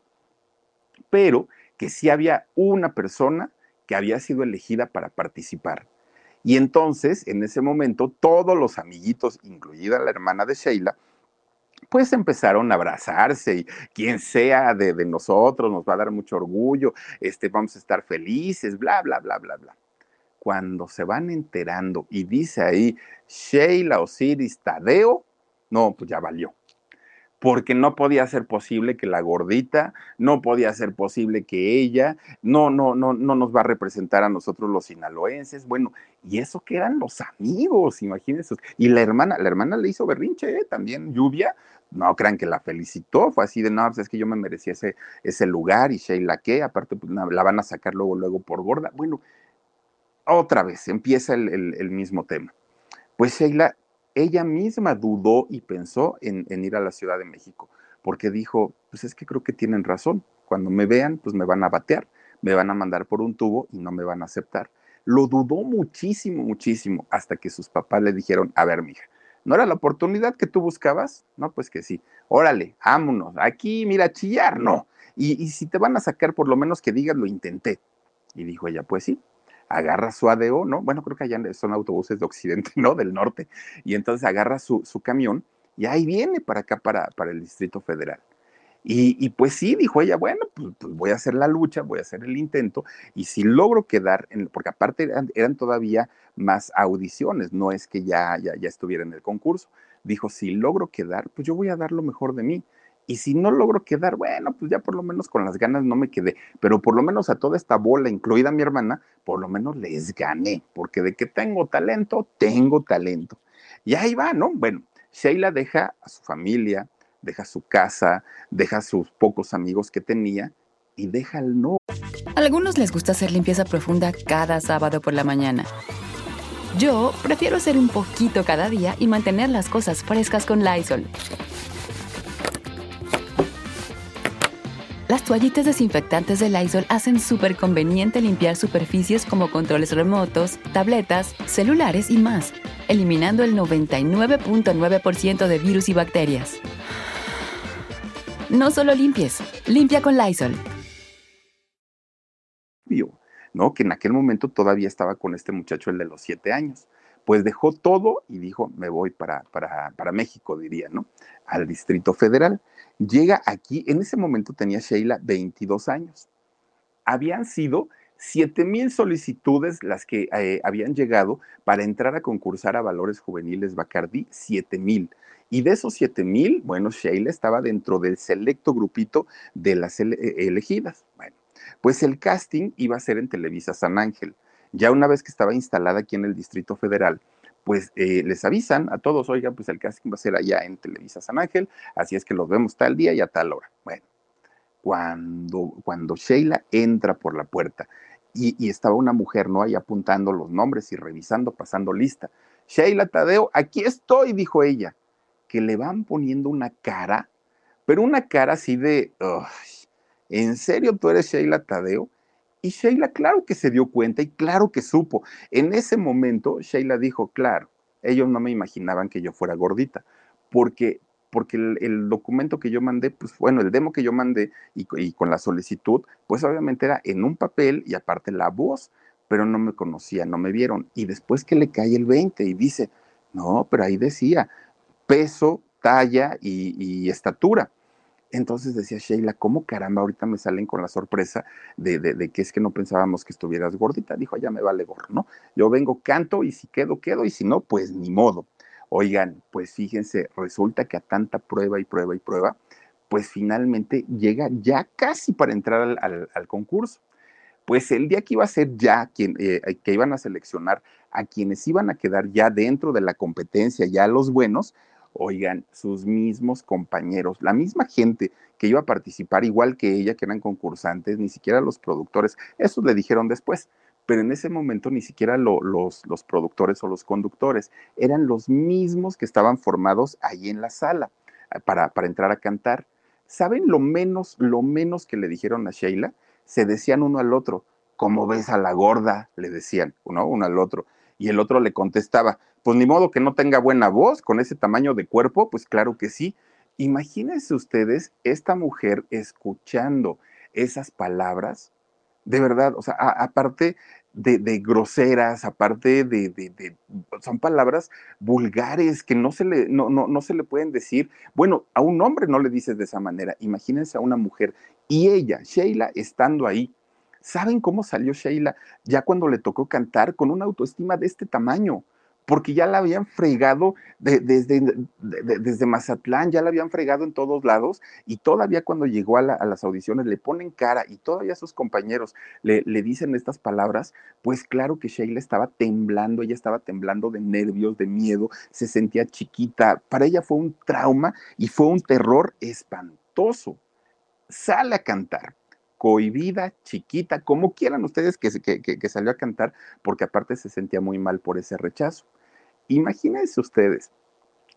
Pero que sí había una persona que había sido elegida para participar. Y entonces, en ese momento, todos los amiguitos, incluida la hermana de Sheila, pues empezaron a abrazarse y quien sea de, de, nosotros nos va a dar mucho orgullo, este, vamos a estar felices, bla, bla, bla, bla, bla. Cuando se van enterando y dice ahí Sheila Osiris Tadeo, no, pues ya valió. Porque no podía ser posible que la gordita, no podía ser posible que ella, no, no, no, no nos va a representar a nosotros los sinaloenses. Bueno, y eso que eran los amigos, imagínense. Y la hermana, la hermana le hizo berrinche, ¿eh? también lluvia, no crean que la felicitó, fue así de, no, pues es que yo me merecía ese, ese lugar y Sheila qué, aparte pues, la van a sacar luego, luego por gorda. Bueno, otra vez empieza el, el, el mismo tema. Pues Sheila ella misma dudó y pensó en, en, ir a la Ciudad de México, porque dijo, pues es que creo que tienen razón, cuando me vean, pues me van a batear, me van a mandar por un tubo y no me van a aceptar. Lo dudó muchísimo, muchísimo, hasta que sus papás le dijeron, a ver, mija, ¿no era la oportunidad que tú buscabas? No, pues que sí. Órale, vámonos, aquí, mira, chillar, no. Y, y si te van a sacar, por lo menos que digas, lo intenté. Y dijo ella, pues sí, agarra su ADO, ¿no? Bueno, creo que allá son autobuses de Occidente, ¿no? Del norte. Y entonces agarra su, su camión y ahí viene para acá, para, para el Distrito Federal. Y, pues sí, dijo ella, bueno, pues, pues, voy a hacer la lucha, voy a hacer el intento, y si logro quedar, en, porque aparte eran, eran, todavía más audiciones, no es que ya, ya, ya estuviera en el concurso, dijo, si logro quedar, pues yo voy a dar lo mejor de mí. Y si no logro quedar, bueno, pues ya por lo menos con las ganas no me quedé, pero por lo menos a toda esta bola, incluida mi hermana, por lo menos les gané, porque de que tengo talento, tengo talento. Y ahí va, ¿no? Bueno, Sheila deja a su familia, deja su casa, deja sus pocos amigos que tenía y deja el no. A algunos les gusta hacer limpieza profunda cada sábado por la mañana. Yo prefiero hacer un poquito cada día y mantener las cosas frescas con Lysol. Las toallitas desinfectantes de Lysol hacen súper conveniente limpiar superficies como controles remotos, tabletas, celulares y más, eliminando el 99.9% de virus y bacterias. No solo limpies, limpia con Lysol. ¿No? Que en aquel momento todavía estaba con este muchacho, el de los siete años. Pues dejó todo y dijo, me voy para, para, para México, diría, ¿no? Al Distrito Federal. Llega aquí, en ese momento tenía Sheila 22 años. Habían sido 7 mil solicitudes las que eh, habían llegado para entrar a concursar a Valores Juveniles Bacardi, 7 mil. Y de esos 7 mil, bueno, Sheila estaba dentro del selecto grupito de las eh, elegidas. Bueno, pues el casting iba a ser en Televisa San Ángel. Ya una vez que estaba instalada aquí en el Distrito Federal, pues eh, les avisan a todos, oigan, pues el casting va a ser allá en Televisa San Ángel, así es que los vemos tal día y a tal hora. Bueno, cuando, cuando Sheila entra por la puerta y, y, estaba una mujer, ¿no? Ahí apuntando los nombres y revisando, pasando lista. Sheila Tadeo, aquí estoy, dijo ella, que le van poniendo una cara, pero una cara así de, ¿en serio tú eres Sheila Tadeo? Y Sheila, claro que se dio cuenta y claro que supo. En ese momento, Sheila dijo, claro, ellos no me imaginaban que yo fuera gordita, porque, porque el, documento que yo mandé, pues bueno, el demo que yo mandé y, y, con la solicitud, pues obviamente era en un papel y aparte la voz, pero no me conocían, no me vieron. Y después que le cae el 20 y dice, no, pero ahí decía peso, talla y, estatura. Entonces decía Sheila, ¿cómo caramba ahorita me salen con la sorpresa de, que es que no pensábamos que estuvieras gordita? Dijo, ya me vale gorro, ¿no? Yo vengo, canto y si quedo, quedo y si no, pues ni modo. Oigan, pues fíjense, resulta que a tanta prueba y prueba y prueba, pues finalmente llega ya casi para entrar al, concurso. Pues el día que iba a ser ya quien, eh, que iban a seleccionar a quienes iban a quedar ya dentro de la competencia, ya los buenos, oigan, sus mismos compañeros, la misma gente que iba a participar igual que ella, que eran concursantes, ni siquiera los productores, eso le dijeron después, pero en ese momento ni siquiera los, los productores o los conductores, eran los mismos que estaban formados ahí en la sala eh, para, para entrar a cantar. ¿Saben lo menos, lo menos que le dijeron a Sheila? Se decían uno al otro, ¿cómo ves a la gorda? Le decían, uno, uno al otro. Y el otro le contestaba, pues ni modo que no tenga buena voz con ese tamaño de cuerpo, pues claro que sí. Imagínense ustedes esta mujer escuchando esas palabras, de verdad, o sea, aparte de, groseras, aparte de, son palabras vulgares que no se, le, no, no, no se le pueden decir. Bueno, a un hombre no le dices de esa manera, imagínense a una mujer y ella, Sheila, estando ahí. ¿Saben cómo salió Sheila ya cuando le tocó cantar con una autoestima de este tamaño? porque ya la habían fregado desde, desde Mazatlán, ya la habían fregado en todos lados y todavía cuando llegó a, las audiciones le ponen cara y todavía sus compañeros le, le, dicen estas palabras, pues claro que Sheila estaba temblando, ella estaba temblando de nervios, de miedo, se sentía chiquita, para ella fue un trauma y fue un terror espantoso. Sale a cantar, cohibida, chiquita, como quieran ustedes que, que, que, salió a cantar, porque aparte se sentía muy mal por ese rechazo. Imagínense ustedes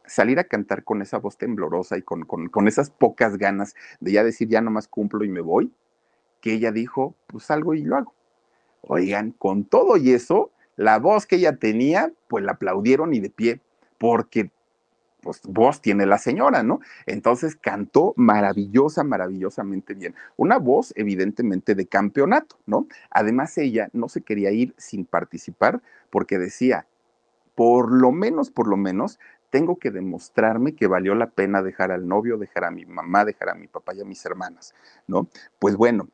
salir a cantar con esa voz temblorosa y con, esas pocas ganas de ya decir, ya nomás cumplo y me voy, que ella dijo, pues salgo y lo hago. Oigan, con todo y eso, la voz que ella tenía, pues la aplaudieron y de pie, porque pues voz tiene la señora, ¿no? Entonces cantó maravillosa, maravillosamente bien. Una voz evidentemente de campeonato, ¿no? Además ella no se quería ir sin participar porque decía, por lo menos, por lo menos, tengo que demostrarme que valió la pena dejar al novio, dejar a mi mamá, dejar a mi papá y a mis hermanas, ¿no? Pues bueno,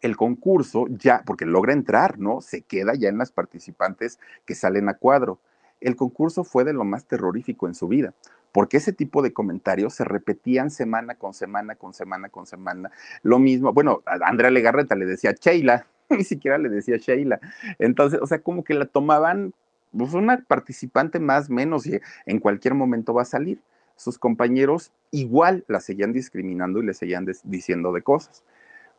el concurso ya, porque logra entrar, ¿no? Se queda ya en las participantes que salen a cuadro. El concurso fue de lo más terrorífico en su vida, porque ese tipo de comentarios se repetían semana con semana, con semana, con semana. Lo mismo, bueno, a Andrea Legarreta le decía Sheila, ni siquiera le decía Sheila. Entonces, o sea, como que la tomaban pues una participante más, menos, y en cualquier momento va a salir. Sus compañeros igual la seguían discriminando y le seguían diciendo de cosas.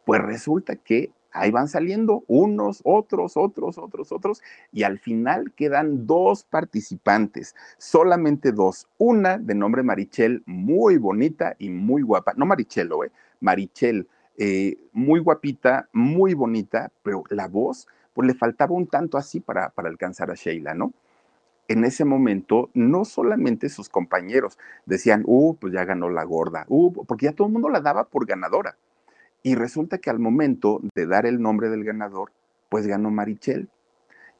Pues resulta que ahí van saliendo unos, otros, otros, otros, otros, y al final quedan dos participantes, solamente dos. Una de nombre Marichel, muy bonita y muy guapa, no Marichelo, eh, Marichel, eh, muy guapita, muy bonita, pero la voz pues le faltaba un tanto así para, para alcanzar a Sheila, ¿no? En ese momento, no solamente sus compañeros decían, uh, pues ya ganó la gorda, uh, porque ya todo el mundo la daba por ganadora. Y resulta que al momento de dar el nombre del ganador, pues ganó Marichel.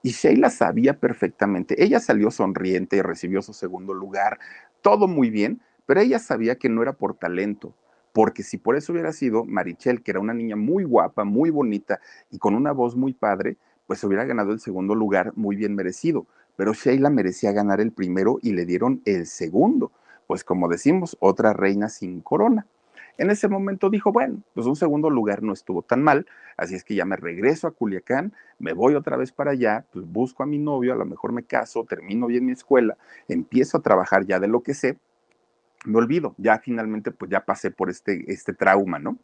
Y Sheila sabía perfectamente, ella salió sonriente y recibió su segundo lugar, todo muy bien, pero ella sabía que no era por talento, porque si por eso hubiera sido Marichel, que era una niña muy guapa, muy bonita y con una voz muy padre, pues hubiera ganado el segundo lugar muy bien merecido. Pero Sheila merecía ganar el primero y le dieron el segundo. Pues como decimos, otra reina sin corona. En ese momento dijo, bueno, pues un segundo lugar no estuvo tan mal, así es que ya me regreso a Culiacán, me voy otra vez para allá, pues busco a mi novio, a lo mejor me caso, termino bien mi escuela, empiezo a trabajar ya de lo que sé, me olvido, ya finalmente pues ya pasé por este, este trauma, ¿no?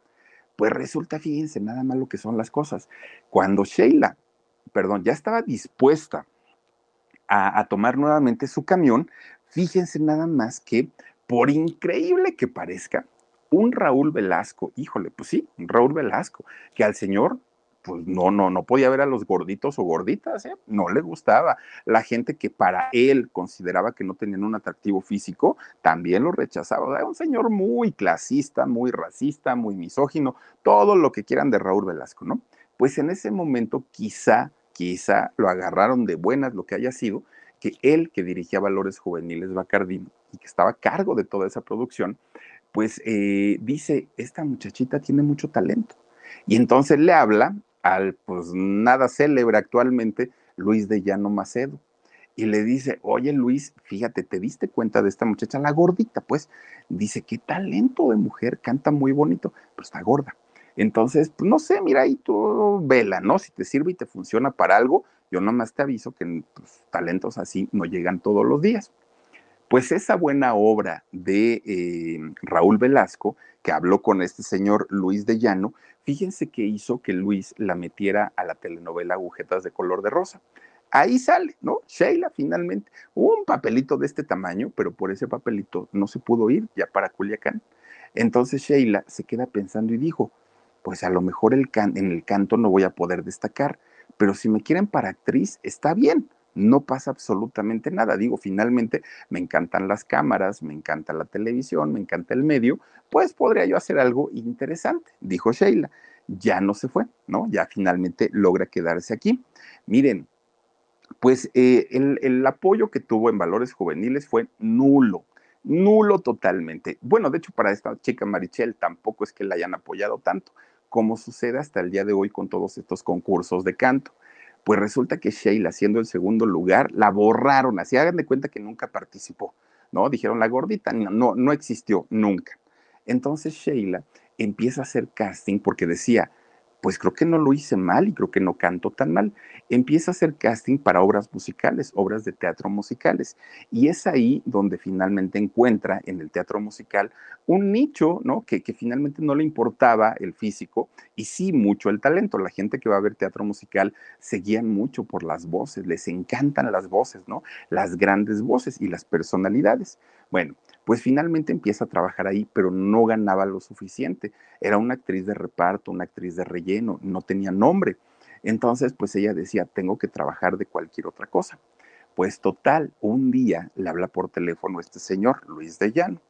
Pues resulta, fíjense, nada más lo que son las cosas. Cuando Sheila perdón, ya estaba dispuesta a, tomar nuevamente su camión, fíjense nada más que, por increíble que parezca, un Raúl Velasco, híjole, pues sí, Raúl Velasco, que al señor pues no, no, no podía ver a los gorditos o gorditas, ¿eh? no le gustaba. La gente que para él consideraba que no tenían un atractivo físico, también lo rechazaba. Era un señor muy clasista, muy racista, muy misógino, todo lo que quieran de Raúl Velasco, ¿no? Pues en ese momento quizá quizá lo agarraron de buenas lo que haya sido, que él que dirigía Valores Juveniles Bacardín y que estaba a cargo de toda esa producción, pues eh, dice, esta muchachita tiene mucho talento. Y entonces le habla al, pues nada célebre actualmente, Luis de Llano Macedo. Y le dice, oye Luis, fíjate, ¿te diste cuenta de esta muchacha? La gordita, pues, dice, qué talento de mujer, canta muy bonito, pero está gorda. Entonces, pues no sé, mira ahí tú vela, ¿no? Si te sirve y te funciona para algo, yo nomás te aviso que pues, talentos así no llegan todos los días. Pues esa buena obra de eh, Raúl Velasco, que habló con este señor Luis de Llano, fíjense que hizo que Luis la metiera a la telenovela Agujetas de color de rosa. Ahí sale, ¿no? Sheila finalmente, un papelito de este tamaño, pero por ese papelito no se pudo ir ya para Culiacán. Entonces Sheila se queda pensando y dijo, pues a lo mejor en el canto no voy a poder destacar, pero si me quieren para actriz, está bien, no pasa absolutamente nada. Digo, finalmente me encantan las cámaras, me encanta la televisión, me encanta el medio, pues podría yo hacer algo interesante, dijo Sheila. Ya no se fue, ¿no? Ya finalmente logra quedarse aquí. Miren, pues eh, el, el apoyo que tuvo en valores juveniles fue nulo nulo totalmente. Bueno, de hecho, para esta chica Marichel tampoco es que la hayan apoyado tanto, como sucede hasta el día de hoy con todos estos concursos de canto. Pues resulta que Sheila, siendo el segundo lugar, la borraron, así hagan de cuenta que nunca participó, ¿no? Dijeron la gordita, no, no existió nunca. Entonces Sheila empieza a hacer casting porque decía, pues creo que no lo hice mal y creo que no canto tan mal. Empieza a hacer casting para obras musicales, obras de teatro musicales. Y es ahí donde finalmente encuentra en el teatro musical un nicho, ¿no? Que, que finalmente no le importaba el físico y sí mucho el talento. La gente que va a ver teatro musical se guían mucho por las voces, les encantan las voces, ¿no? Las grandes voces y las personalidades. Bueno, pues finalmente empieza a trabajar ahí, pero no ganaba lo suficiente. Era una actriz de reparto, una actriz de relleno, no tenía nombre. Entonces, pues ella decía, tengo que trabajar de cualquier otra cosa. Pues total, un día le habla por teléfono este señor, Luis de Llano,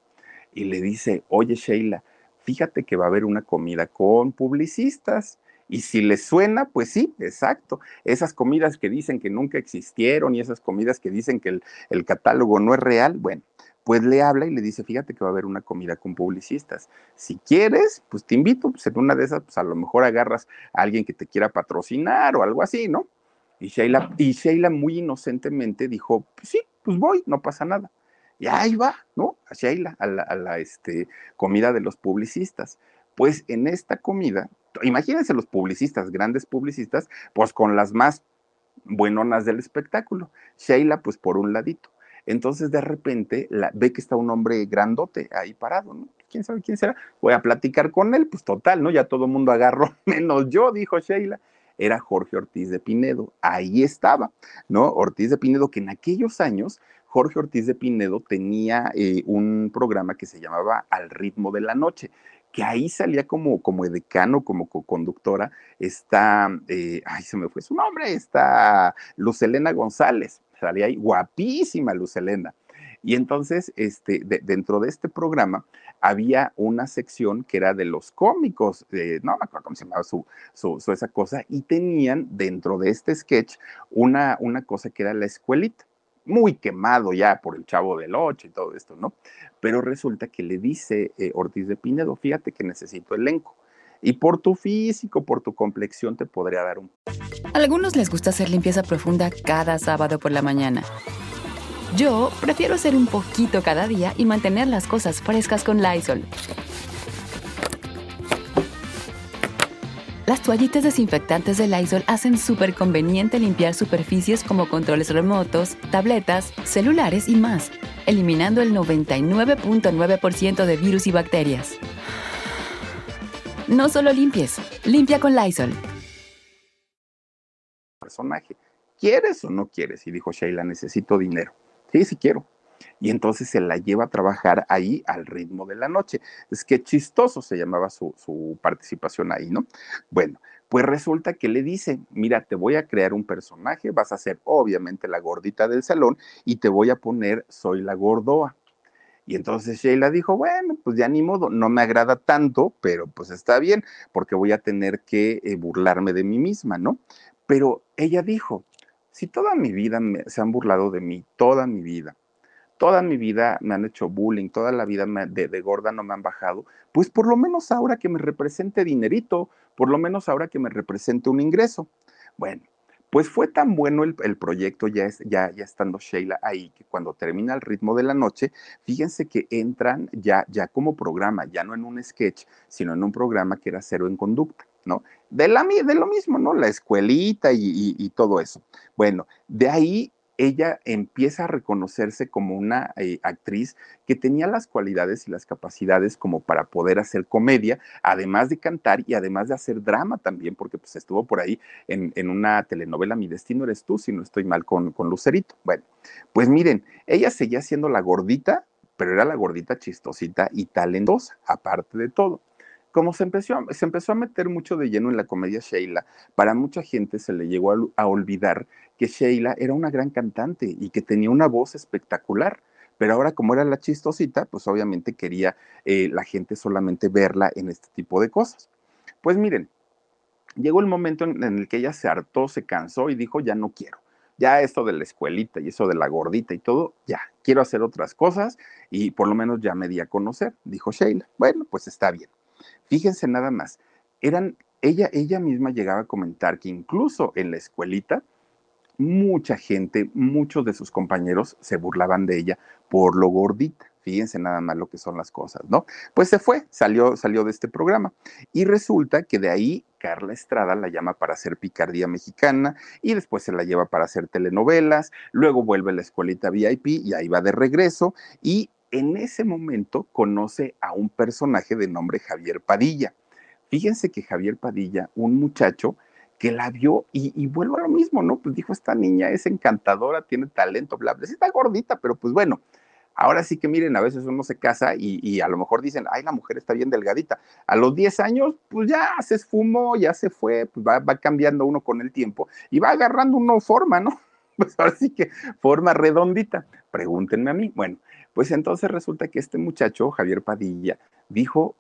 y le dice, oye Sheila, fíjate que va a haber una comida con publicistas. Y si les suena, pues sí, exacto. Esas comidas que dicen que nunca existieron y esas comidas que dicen que el, el catálogo no es real, bueno, pues le habla y le dice, fíjate que va a haber una comida con publicistas. Si quieres, pues te invito, pues en una de esas, pues a lo mejor agarras a alguien que te quiera patrocinar o algo así, ¿no? Y Sheila, y Sheila muy inocentemente dijo, pues sí, pues voy, no pasa nada. Y ahí va, ¿no? A Sheila, a la, a la este, comida de los publicistas. Pues en esta comida, imagínense los publicistas, grandes publicistas, pues con las más buenonas del espectáculo. Sheila, pues por un ladito. Entonces de repente ve que está un hombre grandote ahí parado, ¿no? ¿Quién sabe quién será? Voy a platicar con él, pues total, ¿no? Ya todo el mundo agarró, menos yo, dijo Sheila. Era Jorge Ortiz de Pinedo, ahí estaba, ¿no? Ortiz de Pinedo, que en aquellos años Jorge Ortiz de Pinedo tenía eh, un programa que se llamaba Al ritmo de la noche, que ahí salía como, como edecano, como co-conductora, está, eh, ay, se me fue su nombre, está Lucelena González, salía ahí guapísima Luz Elena. Y entonces, este, dentro de este programa había una sección que era de los cómicos, no me acuerdo cómo se llamaba su, su, esa cosa, y tenían dentro de este sketch una, una cosa que era la escuelita, muy quemado ya por el chavo del ocho y todo esto, ¿no? Pero resulta que le dice eh, Ortiz de Pinedo, fíjate que necesito elenco. Y por tu físico, por tu complexión, te podría dar un... algunos les gusta hacer limpieza profunda cada sábado por la mañana. Yo prefiero hacer un poquito cada día y mantener las cosas frescas con Lysol. Las toallitas desinfectantes de Lysol hacen súper conveniente limpiar superficies como controles remotos, tabletas, celulares y más, eliminando el 99.9% de virus y bacterias. No solo limpies, limpia con Lysol. Personaje, ¿quieres o no quieres? Y dijo Sheila, necesito dinero. Sí, sí quiero. Y entonces se la lleva a trabajar ahí al ritmo de la noche. Es que chistoso se llamaba su, su participación ahí, ¿no? Bueno, pues resulta que le dice, mira, te voy a crear un personaje, vas a ser obviamente la gordita del salón y te voy a poner, soy la gordoa. Y entonces Sheila dijo, bueno, pues ya ni modo, no me agrada tanto, pero pues está bien, porque voy a tener que eh, burlarme de mí misma, ¿no? Pero ella dijo, si toda mi vida se han burlado de mí, toda mi vida, toda mi vida me han hecho bullying, toda la vida de, de, gorda no me han bajado, pues por lo menos ahora que me represente dinerito, por lo menos ahora que me represente un ingreso. Bueno, pues fue tan bueno el, proyecto, ya, ya, ya estando Sheila ahí, que cuando termina el ritmo de la noche, fíjense que entran ya, ya como programa, ya no en un sketch, sino en un programa que era Cero en Conducta, ¿no? De, la, de lo mismo, ¿no? La escuelita y todo eso. Bueno, de ahí ella empieza a reconocerse como una eh, actriz que tenía las cualidades y las capacidades como para poder hacer comedia, además de cantar y además de hacer drama también, porque pues estuvo por ahí en, una telenovela Mi Destino Eres Tú, si no estoy mal con, con Lucerito. Bueno, pues miren, ella seguía siendo la gordita, pero era la gordita chistosita y talentosa, aparte de todo como se empezó, se empezó a meter mucho de lleno en la comedia Sheila, para mucha gente se le llegó a, olvidar que Sheila era una gran cantante y que tenía una voz espectacular. Pero ahora, como era la chistosita, pues obviamente quería eh, la gente solamente verla en este tipo de cosas. Pues miren, llegó el momento en, el que ella se hartó, se cansó y dijo, ya no quiero ya esto de la escuelita y eso de la gordita y todo, ya, quiero hacer otras cosas y por lo menos ya me di a conocer, dijo Sheila. Bueno, pues está bien. Fíjense nada más, eran, ella, ella misma llegaba a comentar que incluso en la escuelita, mucha gente, muchos de sus compañeros se burlaban de ella por lo gordita. Fíjense nada más lo que son las cosas, ¿no? Pues se fue, salió, salió de este programa. Y resulta que de ahí Carla Estrada la llama para hacer picardía mexicana y después se la lleva para hacer telenovelas, luego vuelve a la escuelita VIP y ahí va de regreso y en ese momento conoce a un personaje de nombre Javier Padilla. Fíjense que Javier Padilla, un muchacho que la vio y, vuelvo a lo mismo, ¿no? Pues dijo, esta niña es encantadora, tiene talento, bla, bla, sí está gordita, pero pues bueno, ahora sí que miren, a veces uno se casa y, a lo mejor dicen, ay, la mujer está bien delgadita. A los 10 años, pues ya se esfumó, ya se fue, pues va, va cambiando uno con el tiempo y va agarrando una forma, ¿no? Pues ahora sí que forma redondita. Pregúntenme a mí. Bueno, pues entonces resulta que este muchacho, Javier Padilla, dijo,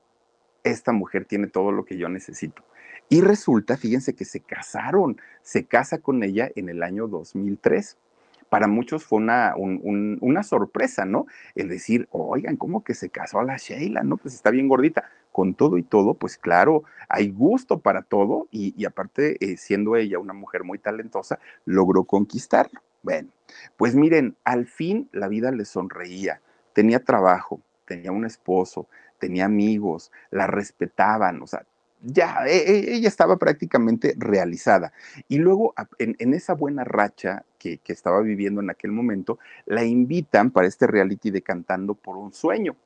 esta mujer tiene todo lo que yo necesito. Y resulta, fíjense que se casaron, se casa con ella en el año 2003. Para muchos fue una, una sorpresa, ¿no? El decir, oigan, ¿cómo que se casó a la Sheila? No, pues está bien gordita. Con todo y todo, pues claro, hay gusto para todo y, aparte, eh, siendo ella una mujer muy talentosa, logró conquistarlo. Bueno, pues miren, al fin la vida le sonreía tenía trabajo, tenía un esposo, tenía amigos, la respetaban, o sea, ya, e, e, ella estaba prácticamente realizada. Y luego, en, esa buena racha que, que, estaba viviendo en aquel momento, la invitan para este reality de Cantando por un Sueño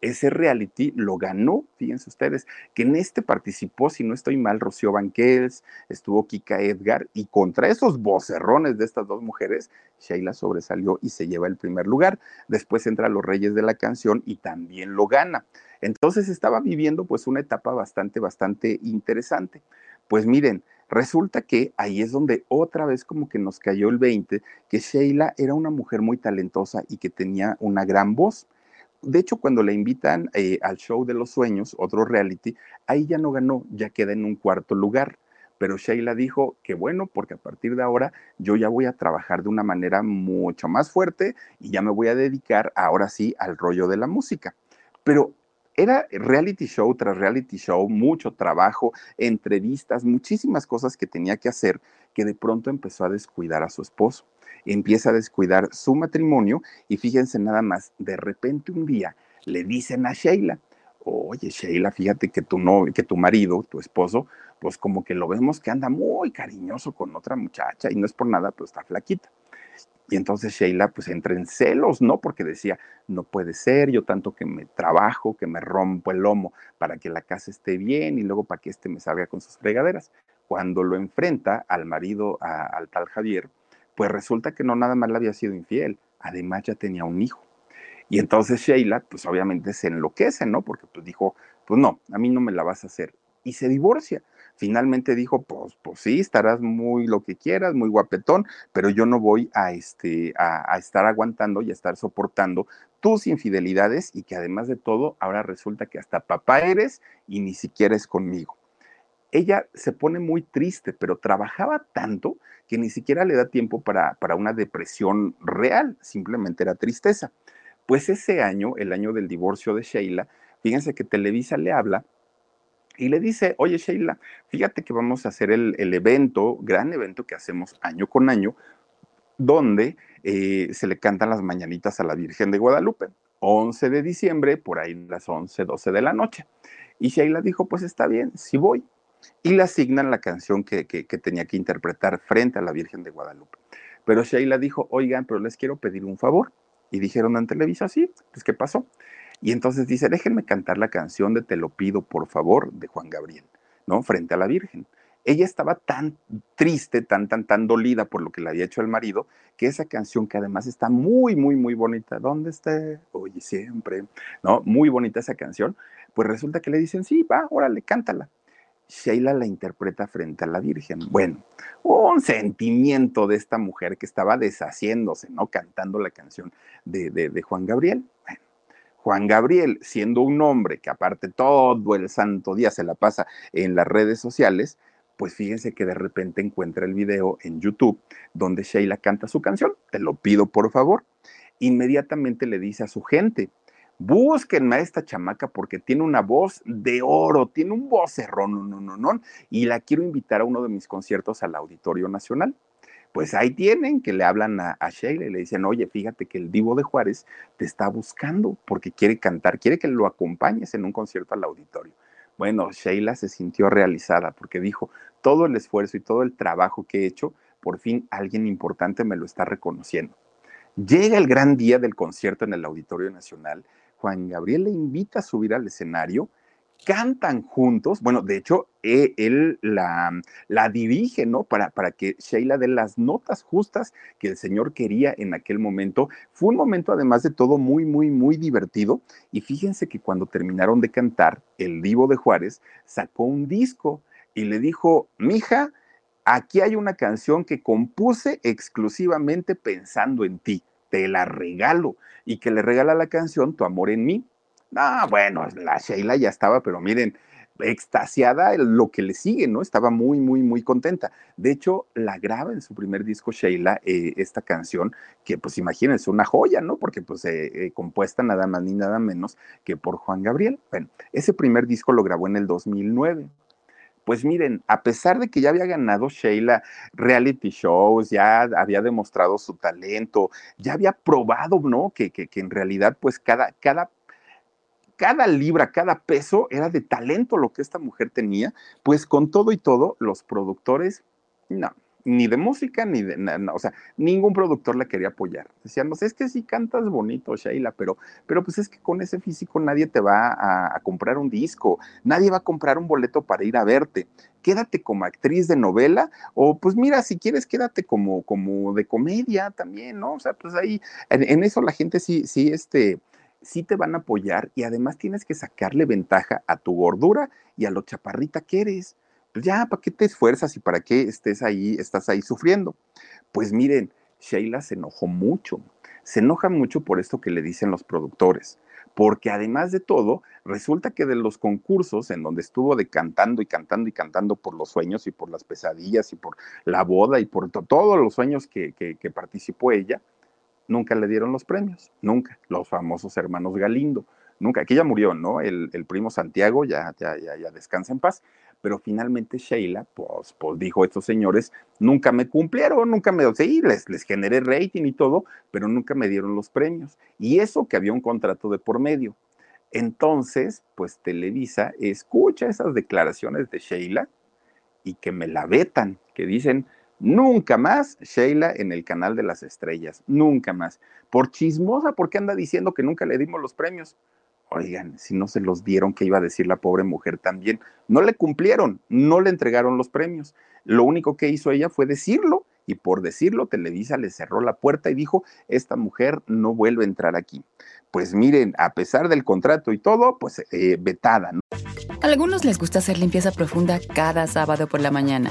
ese reality lo ganó, fíjense ustedes, que en este participó, si no estoy mal, Rocío Banquels, estuvo Kika Edgar, y contra esos vocerrones de estas dos mujeres, Sheila sobresalió y se lleva el primer lugar. Después entra Los Reyes de la Canción y también lo gana. Entonces estaba viviendo pues una etapa bastante, bastante interesante. Pues miren, resulta que ahí es donde otra vez como que nos cayó el 20, que Sheila era una mujer muy talentosa y que tenía una gran voz de hecho, cuando la invitan eh, al show de los sueños, otro reality, ahí ya no ganó, ya queda en un cuarto lugar. Pero Sheila dijo que bueno, porque a partir de ahora yo ya voy a trabajar de una manera mucho más fuerte y ya me voy a dedicar ahora sí al rollo de la música. Pero era reality show tras reality show, mucho trabajo, entrevistas, muchísimas cosas que tenía que hacer, que de pronto empezó a descuidar a su esposo empieza a descuidar su matrimonio y fíjense nada más, de repente un día le dicen a Sheila, oye Sheila, fíjate que tu, no, que tu marido, tu esposo, pues como que lo vemos que anda muy cariñoso con otra muchacha y no es por nada, pues está flaquita. Y entonces Sheila pues entra en celos, ¿no? Porque decía, no puede ser, yo tanto que me trabajo, que me rompo el lomo para que la casa esté bien y luego para que éste me salga con sus fregaderas. Cuando lo enfrenta al marido, al tal Javier, pues resulta que no nada más le había sido infiel, además ya tenía un hijo. Y entonces Sheila, pues obviamente se enloquece, ¿no? Porque pues dijo, pues no, a mí no me la vas a hacer. Y se divorcia. Finalmente dijo, pues, pues sí, estarás muy lo que quieras, muy guapetón, pero yo no voy a, este, a, estar aguantando y a estar soportando tus infidelidades y que además de todo, ahora resulta que hasta papá eres y ni siquiera es conmigo ella se pone muy triste, pero trabajaba tanto que ni siquiera le da tiempo para, para, una depresión real, simplemente era tristeza. Pues ese año, el año del divorcio de Sheila, fíjense que Televisa le habla y le dice, oye Sheila, fíjate que vamos a hacer el, evento, gran evento que hacemos año con año, donde eh, se le cantan las mañanitas a la Virgen de Guadalupe. 11 de diciembre, por ahí las 11, 12 de la noche. Y Sheila dijo, pues está bien, sí voy y le asignan la canción que, tenía que interpretar frente a la Virgen de Guadalupe. Pero Sheila dijo, oigan, pero les quiero pedir un favor. Y dijeron en Televisa, sí, pues ¿qué pasó? Y entonces dice, déjenme cantar la canción de Te lo pido, por favor, de Juan Gabriel, ¿no? Frente a la Virgen. Ella estaba tan triste, tan, tan, tan dolida por lo que le había hecho el marido, que esa canción, que además está muy, muy, muy bonita, ¿dónde esté? Oye, siempre, ¿no? Muy bonita esa canción, pues resulta que le dicen, sí, va, órale, cántala. Sheila la interpreta frente a la Virgen. Bueno, un sentimiento de esta mujer que estaba deshaciéndose, ¿no? Cantando la canción de, de, Juan Gabriel. Bueno, Juan Gabriel, siendo un hombre que aparte todo el santo día se la pasa en las redes sociales, pues fíjense que de repente encuentra el video en YouTube donde Sheila canta su canción, te lo pido por favor. Inmediatamente le dice a su gente, búsquenme a esta chamaca porque tiene una voz de oro, tiene un vocerrón, no, no, no, y la quiero invitar a uno de mis conciertos al Auditorio Nacional. Pues ahí tienen que le hablan a, Sheila y le dicen, oye, fíjate que el Divo de Juárez te está buscando porque quiere cantar, quiere que lo acompañes en un concierto al auditorio. Bueno, Sheila se sintió realizada porque dijo, todo el esfuerzo y todo el trabajo que he hecho, por fin alguien importante me lo está reconociendo. Llega el gran día del concierto en el Auditorio Nacional. Juan Gabriel le invita a subir al escenario cantan juntos, bueno, de hecho, eh, él la, la, dirige, ¿no? Para, para que Sheila dé las notas justas que el Señor quería en aquel momento. Fue un momento, además de todo, muy, muy, muy divertido. Y fíjense que cuando terminaron de cantar, el Divo de Juárez sacó un disco y le dijo, mija, aquí hay una canción que compuse exclusivamente pensando en ti, te la regalo. Y que le regala la canción Tu amor en mí. Ah, bueno, la Sheila ya estaba, pero miren, extasiada lo que le sigue, ¿no? Estaba muy, muy, muy contenta. De hecho, la graba en su primer disco Sheila, eh, esta canción, que pues imagínense, una joya, ¿no? Porque pues eh, eh, compuesta nada más ni nada menos que por Juan Gabriel. Bueno, ese primer disco lo grabó en el 2009. Pues miren, a pesar de que ya había ganado Sheila reality shows, ya había demostrado su talento, ya había probado, ¿no? Que, que, que en realidad, pues cada, cada cada libra, cada peso era de talento lo que esta mujer tenía, pues con todo y todo, los productores, no, ni de música, ni de, no, o sea, ningún productor la quería apoyar. Decían, no sé, es que sí cantas bonito, Sheila, pero, pero pues es que con ese físico nadie te va a, comprar un disco, nadie va a comprar un boleto para ir a verte. Quédate como actriz de novela, o pues mira, si quieres, quédate como, como de comedia también, ¿no? O sea, pues ahí, en eso la gente sí, sí, este, sí te van a apoyar y además tienes que sacarle ventaja a tu gordura y a lo chaparrita que eres. Pues ya, ¿para qué te esfuerzas y para qué estés ahí, estás ahí sufriendo? Pues miren, Sheila se enojó mucho. Se enoja mucho por esto que le dicen los productores, porque además de todo, resulta que de los concursos en donde estuvo de cantando y cantando y cantando por los sueños y por las pesadillas y por la boda y por todos los sueños que, que participó ella, nunca le dieron los premios, nunca. Los famosos hermanos Galindo, nunca. Aquí ya murió, ¿no? El, primo Santiago ya, ya, ya, ya, descansa en paz. Pero finalmente Sheila, pues, pues dijo, estos señores nunca me cumplieron, nunca me, sí, les, les generé rating y todo, pero nunca me dieron los premios. Y eso que había un contrato de por medio. Entonces, pues Televisa escucha esas declaraciones de Sheila y que me la vetan, que dicen, Nunca más Sheila en el canal de las estrellas, nunca más. Por chismosa, porque anda diciendo que nunca le dimos los premios. Oigan, si no se los dieron, ¿qué iba a decir la pobre mujer también? No le cumplieron, no le entregaron los premios. Lo único que hizo ella fue decirlo y por decirlo Televisa le cerró la puerta y dijo, esta mujer no vuelve a entrar aquí. Pues miren, a pesar del contrato y todo, pues eh, vetada. ¿no? A algunos les gusta hacer limpieza profunda cada sábado por la mañana.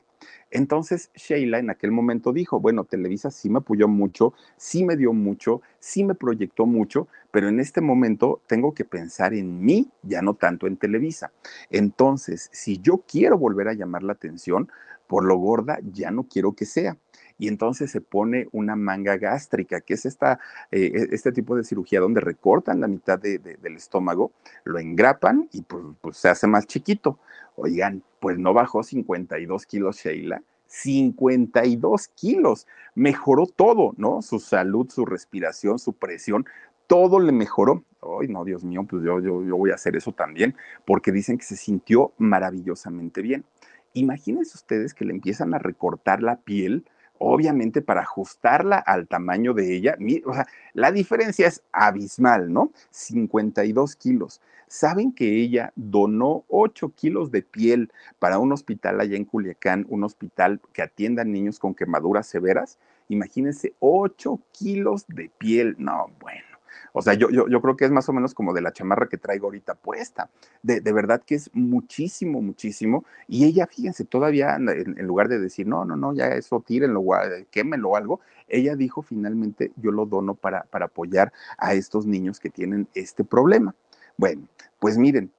entonces Sheila en aquel momento dijo, bueno, Televisa sí me apoyó mucho, sí me dio mucho, sí me proyectó mucho, pero en este momento tengo que pensar en mí, ya no tanto en Televisa. Entonces, si yo quiero volver a llamar la atención, por lo gorda ya no quiero que sea. Y entonces se pone una manga gástrica, que es esta, eh, e, este tipo de cirugía donde recortan la mitad del estómago, lo engrapan y pues, pues, se hace más chiquito. Oigan, pues no bajó 52 kilos Sheila, 52 kilos. Mejoró todo, ¿no? Su salud, su respiración, su presión, todo le mejoró. Ay, no, Dios mío, pues yo, yo, yo voy a hacer eso también, porque dicen que se sintió maravillosamente bien. Imagínense ustedes que le empiezan a recortar la piel, obviamente para ajustarla al tamaño de ella. O sea, la diferencia es abismal, ¿no? 52 kilos. ¿Saben que ella donó 8 kilos de piel para un hospital allá en Culiacán, un hospital que atienda a niños con quemaduras severas? Imagínense, 8 kilos de piel. No, bueno. O sea, yo, yo, yo, creo que es más o menos como de la chamarra que traigo ahorita puesta. De, verdad que es muchísimo, muchísimo. Y ella, fíjense, todavía en, lugar de decir, no, no, no, ya eso tírenlo, quémenlo o algo, ella dijo finalmente, yo lo dono para, para apoyar a estos niños que tienen este problema. Bueno, pues miren,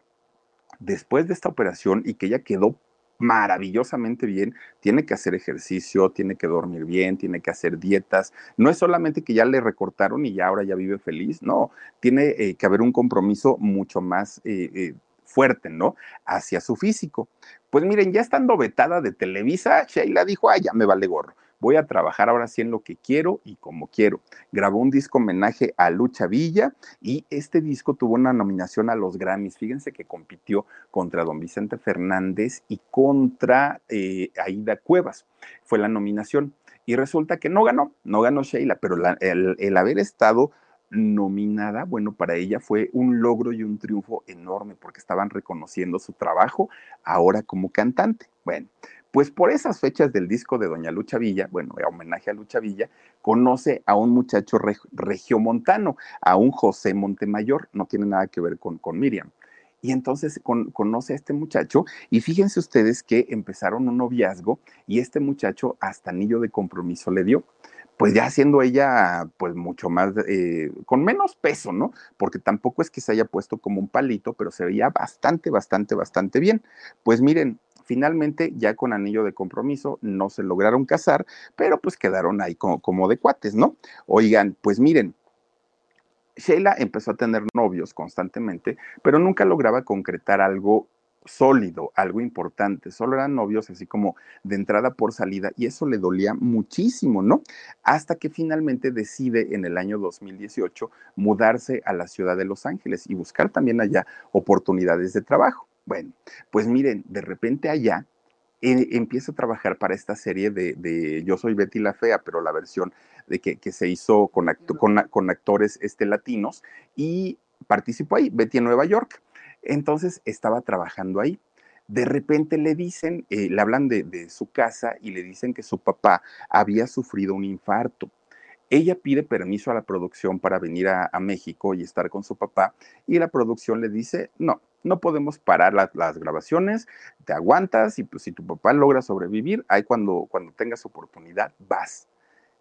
después de esta operación y que ella quedó maravillosamente bien, tiene que hacer ejercicio, tiene que dormir bien, tiene que hacer dietas. No es solamente que ya le recortaron y ya ahora ya vive feliz, no, tiene eh, que haber un compromiso mucho más eh, eh, fuerte, ¿no? Hacia su físico. Pues miren, ya estando vetada de Televisa, Sheila dijo, ay, ya me vale gorro voy a trabajar ahora sí en lo que quiero y como quiero. Grabó un disco homenaje a Lucha Villa y este disco tuvo una nominación a los Grammys. Fíjense que compitió contra don Vicente Fernández y contra eh, Aida Cuevas. Fue la nominación. Y resulta que no ganó, no ganó Sheila, pero el, el haber estado nominada, bueno, para ella fue un logro y un triunfo enorme porque estaban reconociendo su trabajo ahora como cantante. Bueno, pues por esas fechas del disco de Doña Lucha Villa, bueno, homenaje a Lucha Villa, conoce a un muchacho regiomontano, a un José Montemayor, no tiene nada que ver con, con Miriam. Y entonces conoce a este muchacho y fíjense ustedes que empezaron un noviazgo y este muchacho hasta anillo de compromiso le dio pues ya siendo ella pues mucho más, eh, con menos peso, ¿no? Porque tampoco es que se haya puesto como un palito, pero se veía bastante, bastante, bastante bien. Pues miren, Finalmente, ya con anillo de compromiso, no se lograron casar, pero pues quedaron ahí como, de cuates, ¿no? Oigan, pues miren, Sheila empezó a tener novios constantemente, pero nunca lograba concretar algo sólido, algo importante. Solo eran novios así como de entrada por salida y eso le dolía muchísimo, ¿no? Hasta que finalmente decide en el año 2018 mudarse a la ciudad de Los Ángeles y buscar también allá oportunidades de trabajo. Bueno, pues miren, de repente allá eh, empieza a trabajar para esta serie de, Yo soy Betty la Fea, pero la versión de que, se hizo con, con, actores este, latinos y participó ahí, Betty en Nueva York. Entonces estaba trabajando ahí. De repente le dicen, eh, le hablan de, de su casa y le dicen que su papá había sufrido un infarto. Ella pide permiso a la producción para venir a, México y estar con su papá y la producción le dice, no, no podemos parar las grabaciones, te aguantas y pues si tu papá logra sobrevivir, ahí cuando, cuando tengas oportunidad vas.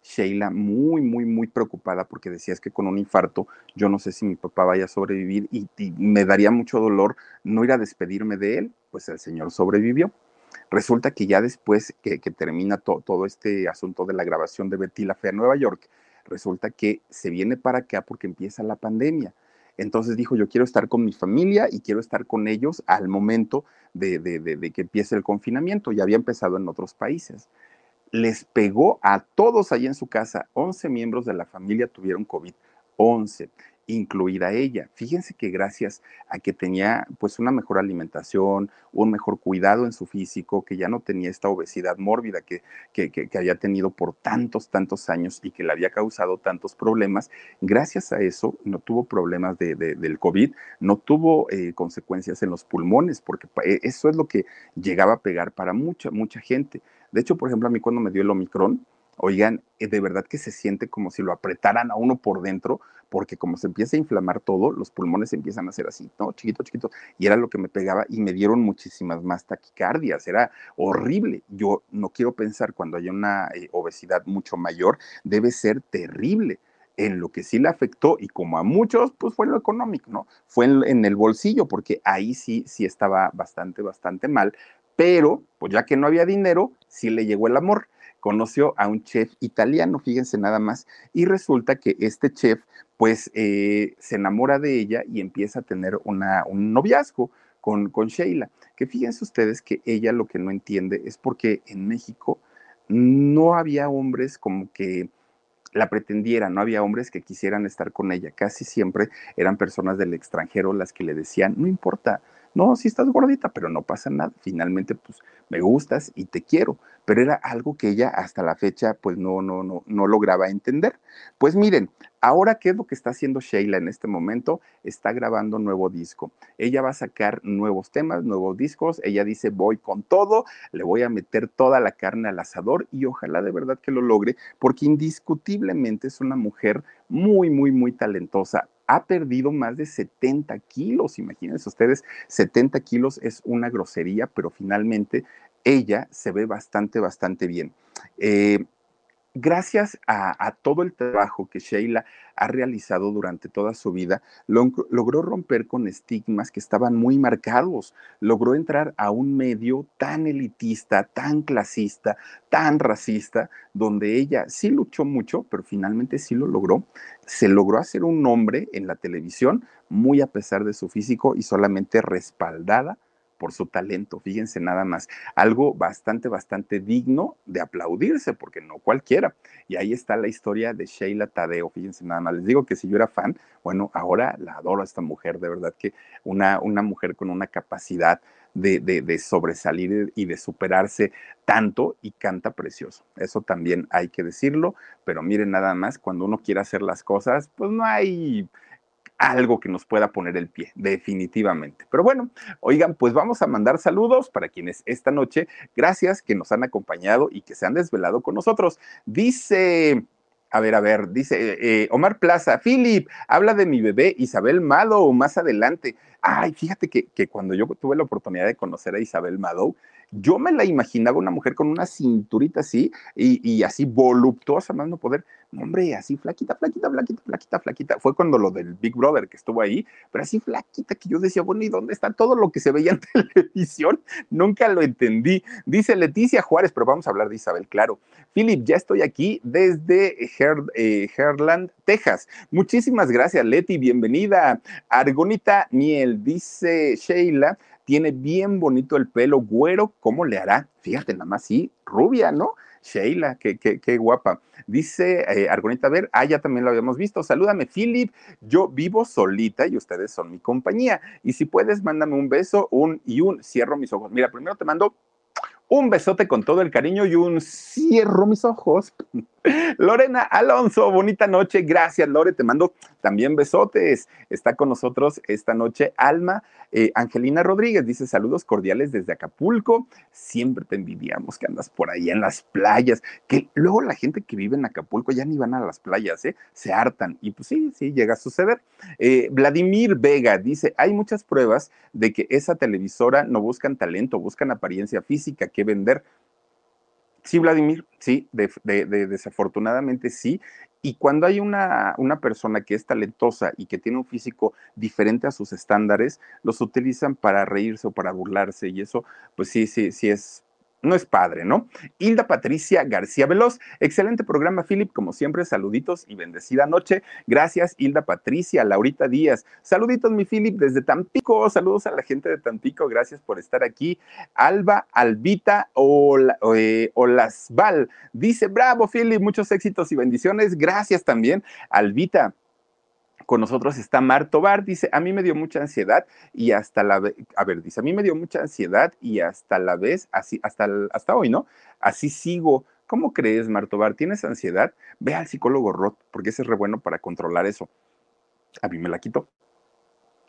Sheila muy, muy, muy preocupada porque decías que con un infarto yo no sé si mi papá vaya a sobrevivir y, me daría mucho dolor no ir a despedirme de él, pues el señor sobrevivió. Resulta que ya después que, termina todo este asunto de la grabación de Betty la Fea en Nueva York, resulta que se viene para acá porque empieza la pandemia. Entonces dijo, yo quiero estar con mi familia y quiero estar con ellos al momento de, que empiece el confinamiento. Ya había empezado en otros países. Les pegó a todos ahí en su casa. 11 miembros de la familia tuvieron COVID. 11 incluida ella. Fíjense que gracias a que tenía pues una mejor alimentación, un mejor cuidado en su físico, que ya no tenía esta obesidad mórbida que, que, había tenido por tantos, tantos años y que le había causado tantos problemas, gracias a eso no tuvo problemas de, del COVID, no tuvo eh, consecuencias en los pulmones, porque e, eso es lo que llegaba a pegar para mucha, mucha gente. De hecho, por ejemplo, a mí cuando me dio el Omicron, oigan, eh, de verdad que se siente como si lo apretaran a uno por dentro, porque como se empieza a inflamar todo, los pulmones empiezan a hacer así, ¿no? Chiquito, chiquito, y era lo que me pegaba y me dieron muchísimas más taquicardias, era horrible. Yo no quiero pensar cuando hay una eh, obesidad mucho mayor, debe ser terrible. En lo que sí le afectó, y como a muchos, pues fue en lo económico, ¿no? Fue en, en el bolsillo, porque ahí sí, sí estaba bastante, bastante mal, pero pues ya que no había dinero, sí le llegó el amor conoció a un chef italiano, fíjense nada más, y resulta que este chef pues eh, se enamora de ella y empieza a tener una, un noviazgo con, con Sheila, que fíjense ustedes que ella lo que no entiende es porque en México no había hombres como que la pretendieran, no había hombres que quisieran estar con ella, casi siempre eran personas del extranjero las que le decían, no importa, no, si estás gordita, pero no pasa nada, finalmente pues me gustas y te quiero, pero era algo que ella hasta la fecha pues no, no, no, no lograba entender. Pues miren, ahora qué es lo que está haciendo Sheila en este momento, está grabando nuevo disco. Ella va a sacar nuevos temas, nuevos discos, ella dice voy con todo, le voy a meter toda la carne al asador y ojalá de verdad que lo logre, porque indiscutiblemente es una mujer muy, muy, muy talentosa ha perdido más de 70 kilos. Imagínense ustedes, 70 kilos es una grosería, pero finalmente ella se ve bastante, bastante bien. Eh, gracias a, todo el trabajo que Sheila ha realizado durante toda su vida, logró romper con estigmas que estaban muy marcados, logró entrar a un medio tan elitista, tan clasista, tan racista, donde ella sí luchó mucho, pero finalmente sí lo logró. Se logró hacer un nombre en la televisión, muy a pesar de su físico y solamente respaldada por su talento, fíjense nada más, algo bastante, bastante digno de aplaudirse, porque no cualquiera. Y ahí está la historia de Sheila Tadeo, fíjense nada más, les digo que si yo era fan, bueno, ahora la adoro a esta mujer, de verdad que una, una mujer con una capacidad de, de, sobresalir y de superarse tanto y canta precioso. Eso también hay que decirlo, pero miren nada más, cuando uno quiere hacer las cosas, pues no hay algo que nos pueda poner el pie, definitivamente. Pero bueno, oigan, pues vamos a mandar saludos para quienes esta noche, gracias que nos han acompañado y que se han desvelado con nosotros. Dice... A ver, a ver, dice eh, Omar Plaza, Philip, habla de mi bebé Isabel Mado más adelante. Ay, fíjate que, que, cuando yo tuve la oportunidad de conocer a Isabel Mado, yo me la imaginaba una mujer con una cinturita así y, así voluptuosa, más no poder hombre, así flaquita, flaquita, flaquita, flaquita, flaquita. Fue cuando lo del Big Brother que estuvo ahí, pero así flaquita que yo decía, bueno, ¿y dónde está todo lo que se veía en televisión? Nunca lo entendí. Dice Leticia Juárez, pero vamos a hablar de Isabel, claro. Philip, ya estoy aquí desde eh, Herland, Texas. Muchísimas gracias, Leti, bienvenida. Argonita Miel, dice Sheila, tiene bien bonito el pelo güero, ¿cómo le hará? Fíjate, nada más sí, rubia, ¿no? Sheila, qué, qué, qué guapa. Dice eh, Argonita, a ver, ah, ya también lo habíamos visto. Salúdame, Philip. Yo vivo solita y ustedes son mi compañía. Y si puedes, mándame un beso, un y un. Cierro mis ojos. Mira, primero te mando un besote con todo el cariño y un cierro mis ojos. Lorena Alonso, bonita noche. Gracias, Lore. Te mando también besotes. Está con nosotros esta noche Alma. Eh, Angelina Rodríguez dice saludos cordiales desde Acapulco. Siempre te envidiamos que andas por ahí en las playas. Que luego la gente que vive en Acapulco ya ni van a las playas, ¿eh? Se hartan. Y pues sí, sí, llega a suceder. Eh, Vladimir Vega dice: hay muchas pruebas de que esa televisora no buscan talento, buscan apariencia física que vender. Sí, Vladimir, sí, desafortunadamente sí. Y cuando hay una, una, persona que es talentosa y que tiene un físico diferente a sus estándares, los utilizan para reírse o para burlarse. Y eso, pues sí, sí, sí es no es padre, ¿no? Hilda Patricia García Veloz, excelente programa, Philip, como siempre, saluditos y bendecida noche. Gracias, Hilda Patricia, Laurita Díaz. Saluditos, mi Philip, desde Tampico. Saludos a la gente de Tampico, gracias por estar aquí. Alba, Albita eh, Olasval dice, bravo, Philip, muchos éxitos y bendiciones. Gracias también, Albita con nosotros está Marto Bar, dice, a mí me dio mucha ansiedad y hasta la vez, a ver, dice, a mí me dio mucha ansiedad y hasta la vez, así, hasta, hasta hoy, ¿no? Así sigo. ¿Cómo crees, Marto Bar? ¿Tienes ansiedad? Ve al psicólogo Roth, porque ese es re bueno para controlar eso. A mí me la quitó.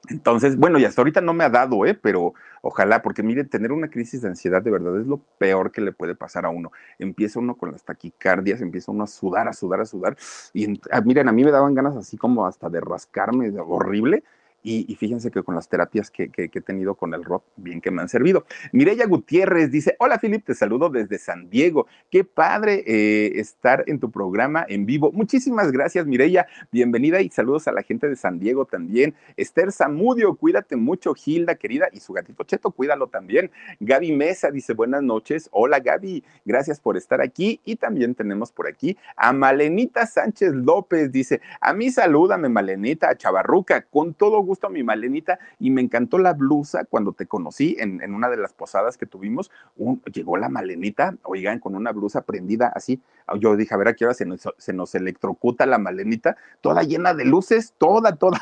Entonces, bueno, y hasta ahorita no me ha dado, ¿eh? pero ojalá, porque mire, tener una crisis de ansiedad de verdad es lo peor que le puede pasar a uno. Empieza uno con las taquicardias, empieza uno a sudar, a sudar, a sudar. Y ah, miren, a mí me daban ganas así como hasta de rascarme, horrible. Y, fíjense que con las terapias que, he tenido con el rock, bien que me han servido. Mireya Gutiérrez dice, hola Filip, te saludo desde San Diego. Qué padre eh, estar en tu programa en vivo. Muchísimas gracias Mireya, bienvenida y saludos a la gente de San Diego también. Esther Zamudio, cuídate mucho, Gilda querida, y su gatito Cheto, cuídalo también. Gaby Mesa dice, buenas noches. Hola Gaby, gracias por estar aquí. Y también tenemos por aquí a Malenita Sánchez López, dice, a mí salúdame Malenita, a Chavarruca, con todo gusto a mi Malenita y me encantó la blusa cuando te conocí en, una de las posadas que tuvimos. llegó la Malenita, oigan, con una blusa prendida así. Yo dije, a ver, a qué hora se nos, se nos electrocuta la Malenita, toda llena de luces, toda, toda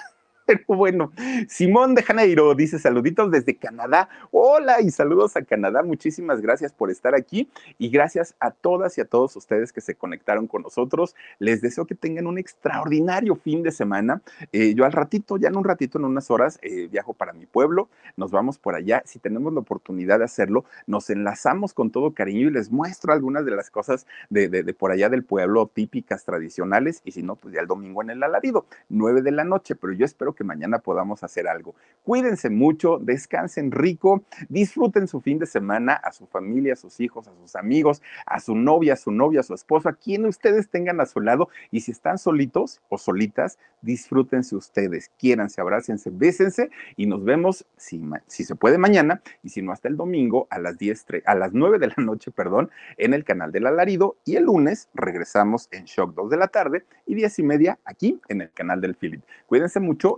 pero bueno, Simón de Janeiro dice saluditos desde Canadá. Hola y saludos a Canadá. Muchísimas gracias por estar aquí y gracias a todas y a todos ustedes que se conectaron con nosotros. Les deseo que tengan un extraordinario fin de semana. Eh, yo al ratito, ya en un ratito, en unas horas, eh, viajo para mi pueblo. Nos vamos por allá. Si tenemos la oportunidad de hacerlo, nos enlazamos con todo cariño y les muestro algunas de las cosas de, por allá del pueblo típicas, tradicionales. Y si no, pues ya el domingo en el alarido, nueve de la noche. Pero yo espero mañana podamos hacer algo. Cuídense mucho, descansen rico, disfruten su fin de semana a su familia, a sus hijos, a sus amigos, a su novia, a su novia, a su esposo, a quien ustedes tengan a su lado. Y si están solitos o solitas, disfrútense ustedes, quiéranse, abrácense, bésense y nos vemos, si, si se puede, mañana y si no, hasta el domingo a las 10, a las 9 de la noche, perdón, en el canal del alarido y el lunes regresamos en Shock 2 de la tarde y 10 y media aquí en el canal del Philip. Cuídense mucho,